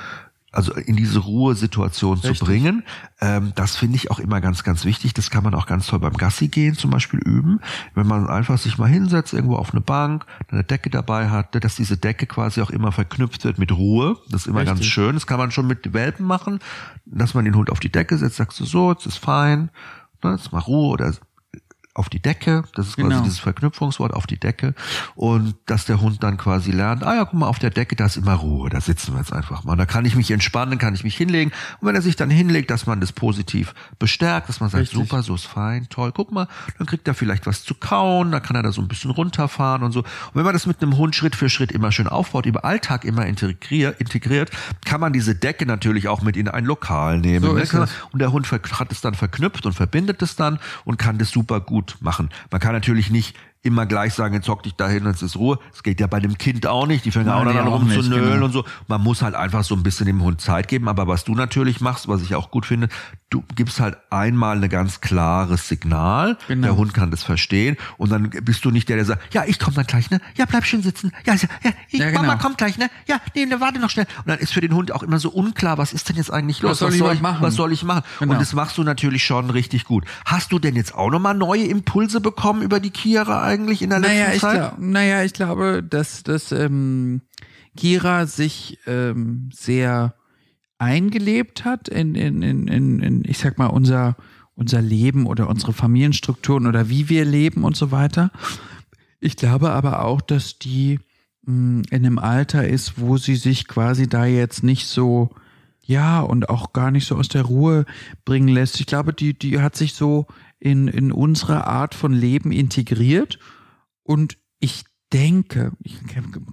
also in diese Ruhesituation zu bringen. Ähm, das finde ich auch immer ganz, ganz wichtig. Das kann man auch ganz toll beim Gassi gehen zum Beispiel üben. Wenn man einfach sich mal hinsetzt, irgendwo auf eine Bank, eine Decke dabei hat, dass diese Decke quasi auch immer verknüpft wird mit Ruhe. Das ist immer Richtig. ganz schön. Das kann man schon mit Welpen machen, dass man den Hund auf die Decke setzt, sagst du so, jetzt ist fein, ne, jetzt mal Ruhe oder auf die Decke, das ist quasi genau. dieses Verknüpfungswort auf die Decke und dass der Hund dann quasi lernt, ah ja, guck mal, auf der Decke, da ist immer Ruhe, da sitzen wir jetzt einfach mal. Da kann ich mich entspannen, kann ich mich hinlegen und wenn er sich dann hinlegt, dass man das positiv bestärkt, dass man sagt, Richtig. super, so ist fein, toll, guck mal, dann kriegt er vielleicht was zu kauen, dann kann er da so ein bisschen runterfahren und so. Und wenn man das mit einem Hund Schritt für Schritt immer schön aufbaut, im Alltag immer integriert, integriert kann man diese Decke natürlich auch mit in ein Lokal nehmen. So ne? Und der Hund hat es dann verknüpft und verbindet es dann und kann das super gut machen. Man kann natürlich nicht immer gleich sagen, jetzt hock dich dahin und es ist Ruhe. Das geht ja bei dem Kind auch nicht. Die fangen auch dann an rumzunölen genau. und so. Man muss halt einfach so ein bisschen dem Hund Zeit geben. Aber was du natürlich machst, was ich auch gut finde, du gibst halt einmal ein ganz klares Signal. Genau. Der Hund kann das verstehen. Und dann bist du nicht der, der sagt, ja, ich komme dann gleich, ne? Ja, bleib schön sitzen. Ja, ja, ich, ja genau. Mama kommt gleich, ne? Ja, nee, ne, warte noch schnell. Und dann ist für den Hund auch immer so unklar, was ist denn jetzt eigentlich los? Was soll, was soll ich, machen? Was soll ich machen? Genau. Und das machst du natürlich schon richtig gut. Hast du denn jetzt auch nochmal neue Impulse bekommen über die Kira eigentlich in der naja, letzten ich Zeit? Glaub, naja, ich glaube, dass, dass ähm, Kira sich ähm, sehr eingelebt hat in, in, in, in, in, ich sag mal, unser, unser Leben oder unsere Familienstrukturen oder wie wir leben und so weiter. Ich glaube aber auch, dass die mh, hm, in einem Alter ist, wo sie sich quasi da jetzt nicht so, ja, und auch gar nicht so aus der Ruhe bringen lässt. Ich glaube, die, die hat sich so in, in unsere Art von Leben integriert und ich denke, ich kann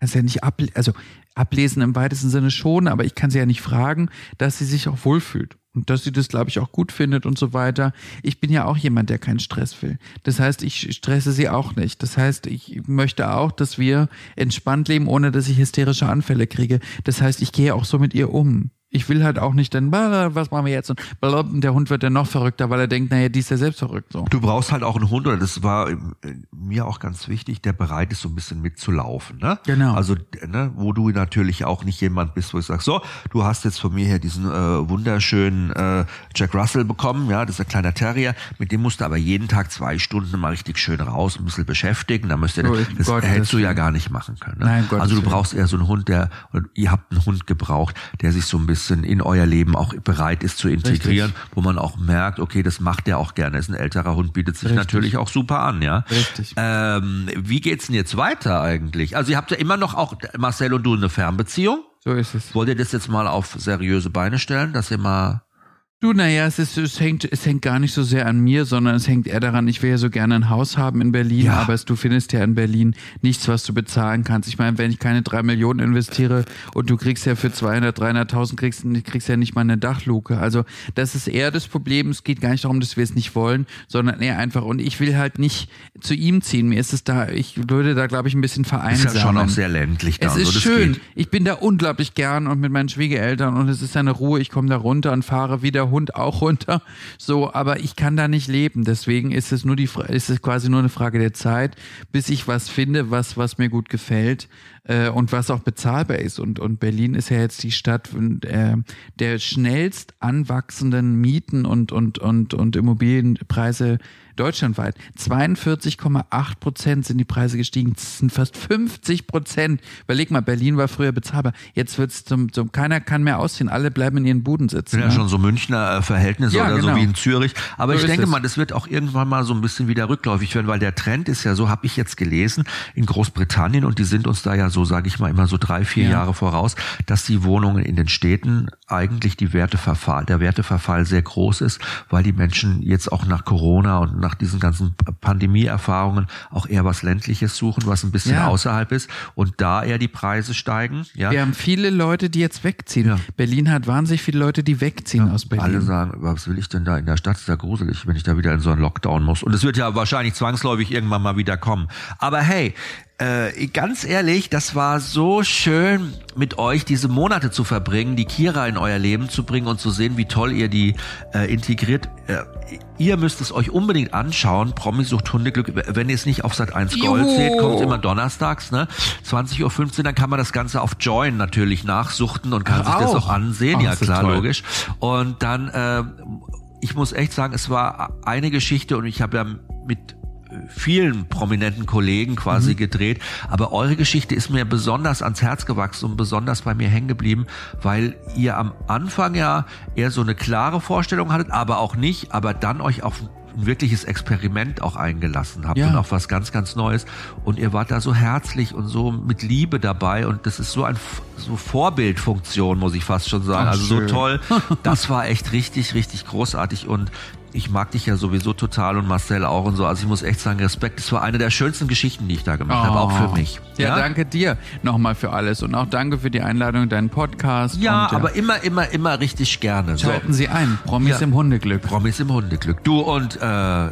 es ja nicht ablesen, also ablesen im weitesten Sinne schon, aber ich kann sie ja nicht fragen, dass sie sich auch wohlfühlt und dass sie das, glaube ich, auch gut findet und so weiter. Ich bin ja auch jemand, der keinen Stress will. Das heißt, ich stresse sie auch nicht. Das heißt, ich möchte auch, dass wir entspannt leben, ohne dass ich hysterische Anfälle kriege. Das heißt, ich gehe auch so mit ihr um. Ich will halt auch nicht dann, was machen wir jetzt? Und der Hund wird dann noch verrückter, weil er denkt, naja, die ist ja selbst verrückt. So. Du brauchst halt auch einen Hund, oder das war äh, mir auch ganz wichtig, der bereit ist, so ein bisschen mitzulaufen. Ne? Genau. Also, ne, wo du natürlich auch nicht jemand bist, wo ich sag, so, du hast jetzt von mir hier diesen äh, wunderschönen äh, Jack Russell bekommen, ja, das ist ein kleiner Terrier, mit dem musst du aber jeden Tag zwei Stunden mal richtig schön raus, ein bisschen beschäftigen. Da müsst ihr, oh, das Gott, hättest du ja gar nicht machen können. Ne? Nein, Gott, also du brauchst eher so einen Hund, der, oder ihr habt einen Hund gebraucht, der sich so ein bisschen bisschen in euer Leben auch bereit ist zu integrieren, Richtig. wo man auch merkt, okay, das macht der auch gerne. Ist ein älterer Hund, bietet sich Richtig. natürlich auch super an, ja. Richtig. Ähm, wie geht's denn jetzt weiter eigentlich? Also ihr habt ja immer noch auch Marcel und du eine Fernbeziehung. So ist es. Wollt ihr das jetzt mal auf seriöse Beine stellen, dass ihr mal Du, naja, es, ist, es, hängt, es hängt gar nicht so sehr an mir, sondern es hängt eher daran, ich will ja so gerne ein Haus haben in Berlin, ja. aber es, du findest ja in Berlin nichts, was du bezahlen kannst. Ich meine, wenn ich keine drei Millionen investiere und du kriegst ja für 200, 300.000, kriegst, kriegst ja nicht mal eine Dachluke. Also das ist eher das Problem. Es geht gar nicht darum, dass wir es nicht wollen, sondern eher einfach, und ich will halt nicht zu ihm ziehen. Mir ist es da, ich würde da, glaube ich, ein bisschen vereinsamen. Ist ja schon auch sehr ländlich da. Es ist so, schön. Geht. Ich bin da unglaublich gern und mit meinen Schwiegereltern und es ist eine Ruhe. Ich komme da runter und fahre wieder Hund auch runter. So, aber ich kann da nicht leben. Deswegen ist es nur die, ist es quasi nur eine Frage der Zeit, bis ich was finde, was, was mir gut gefällt äh, und was auch bezahlbar ist. Und, und Berlin ist ja jetzt die Stadt äh, der schnellst anwachsenden Mieten und, und, und, und Immobilienpreise deutschlandweit. 42,8 Prozent sind die Preise gestiegen. Das sind fast 50 Prozent. Überleg mal, Berlin war früher bezahlbar. Jetzt wird es zum, zum, keiner kann mehr ausziehen. Alle bleiben in ihren Buden sitzen. Sind ja, ja schon so Münchner äh, Verhältnisse ja, oder genau. so wie in Zürich. Aber so ich denke es. mal, das wird auch irgendwann mal so ein bisschen wieder rückläufig werden, weil der Trend ist ja so, habe ich jetzt gelesen, in Großbritannien und die sind uns da ja so, sage ich mal, immer so drei, vier ja. Jahre voraus, dass die Wohnungen in den Städten eigentlich die Werteverfall, der Werteverfall sehr groß ist, weil die Menschen jetzt auch nach Corona und nach diesen ganzen Pandemieerfahrungen auch eher was ländliches suchen, was ein bisschen ja. außerhalb ist und da eher die Preise steigen. Ja. Wir haben viele Leute, die jetzt wegziehen. Ja. Berlin hat wahnsinnig viele Leute, die wegziehen aus Berlin. Alle sagen, was will ich denn da in der Stadt? ist ja gruselig, wenn ich da wieder in so einen Lockdown muss. Und es wird ja wahrscheinlich zwangsläufig irgendwann mal wieder kommen. Aber hey, äh, ganz ehrlich, das war so schön, mit euch diese Monate zu verbringen, die Kira in euer Leben zu bringen und zu sehen, wie toll ihr die äh, integriert. Äh, ihr müsst es euch unbedingt anschauen. Promi sucht Hundeglück. Wenn ihr es nicht auf Sat 1 Gold Juhu. seht, kommt immer donnerstags, ne? 20.15 Uhr, dann kann man das Ganze auf Join natürlich nachsuchten und kann Ach, sich auch. das auch ansehen. Ach, ja, klar, logisch. Und dann, äh, ich muss echt sagen, es war eine Geschichte und ich habe ja mit vielen prominenten Kollegen quasi mhm. gedreht. Aber eure Geschichte ist mir besonders ans Herz gewachsen und besonders bei mir hängen geblieben, weil ihr am Anfang ja eher so eine klare Vorstellung hattet, aber auch nicht, aber dann euch auf ein wirkliches Experiment auch eingelassen habt ja. und auch was ganz, ganz Neues. Und ihr wart da so herzlich und so mit Liebe dabei und das ist so ein so Vorbildfunktion, muss ich fast schon sagen. Ach, also schön. so toll. Das war echt richtig, richtig großartig und ich mag dich ja sowieso total und Marcel auch und so. Also ich muss echt sagen, Respekt. Das war eine der schönsten Geschichten, die ich da gemacht oh. habe, auch für mich. Ja, ja, danke dir nochmal für alles und auch danke für die Einladung in deinen Podcast. Ja, und, aber immer, immer, immer richtig gerne. Schalten so. Sie ein. Promis ja. im Hundeglück. Promis im Hundeglück. Du und äh,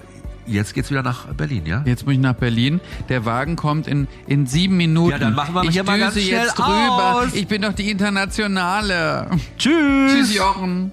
Jetzt geht's wieder nach Berlin, ja? Jetzt muss ich nach Berlin. Der Wagen kommt in, in sieben Minuten. Ja, dann machen wir ich hier mal ganz schnell jetzt drüber. Aus. Ich bin doch die Internationale. Tschüss. Tschüss, Jochen.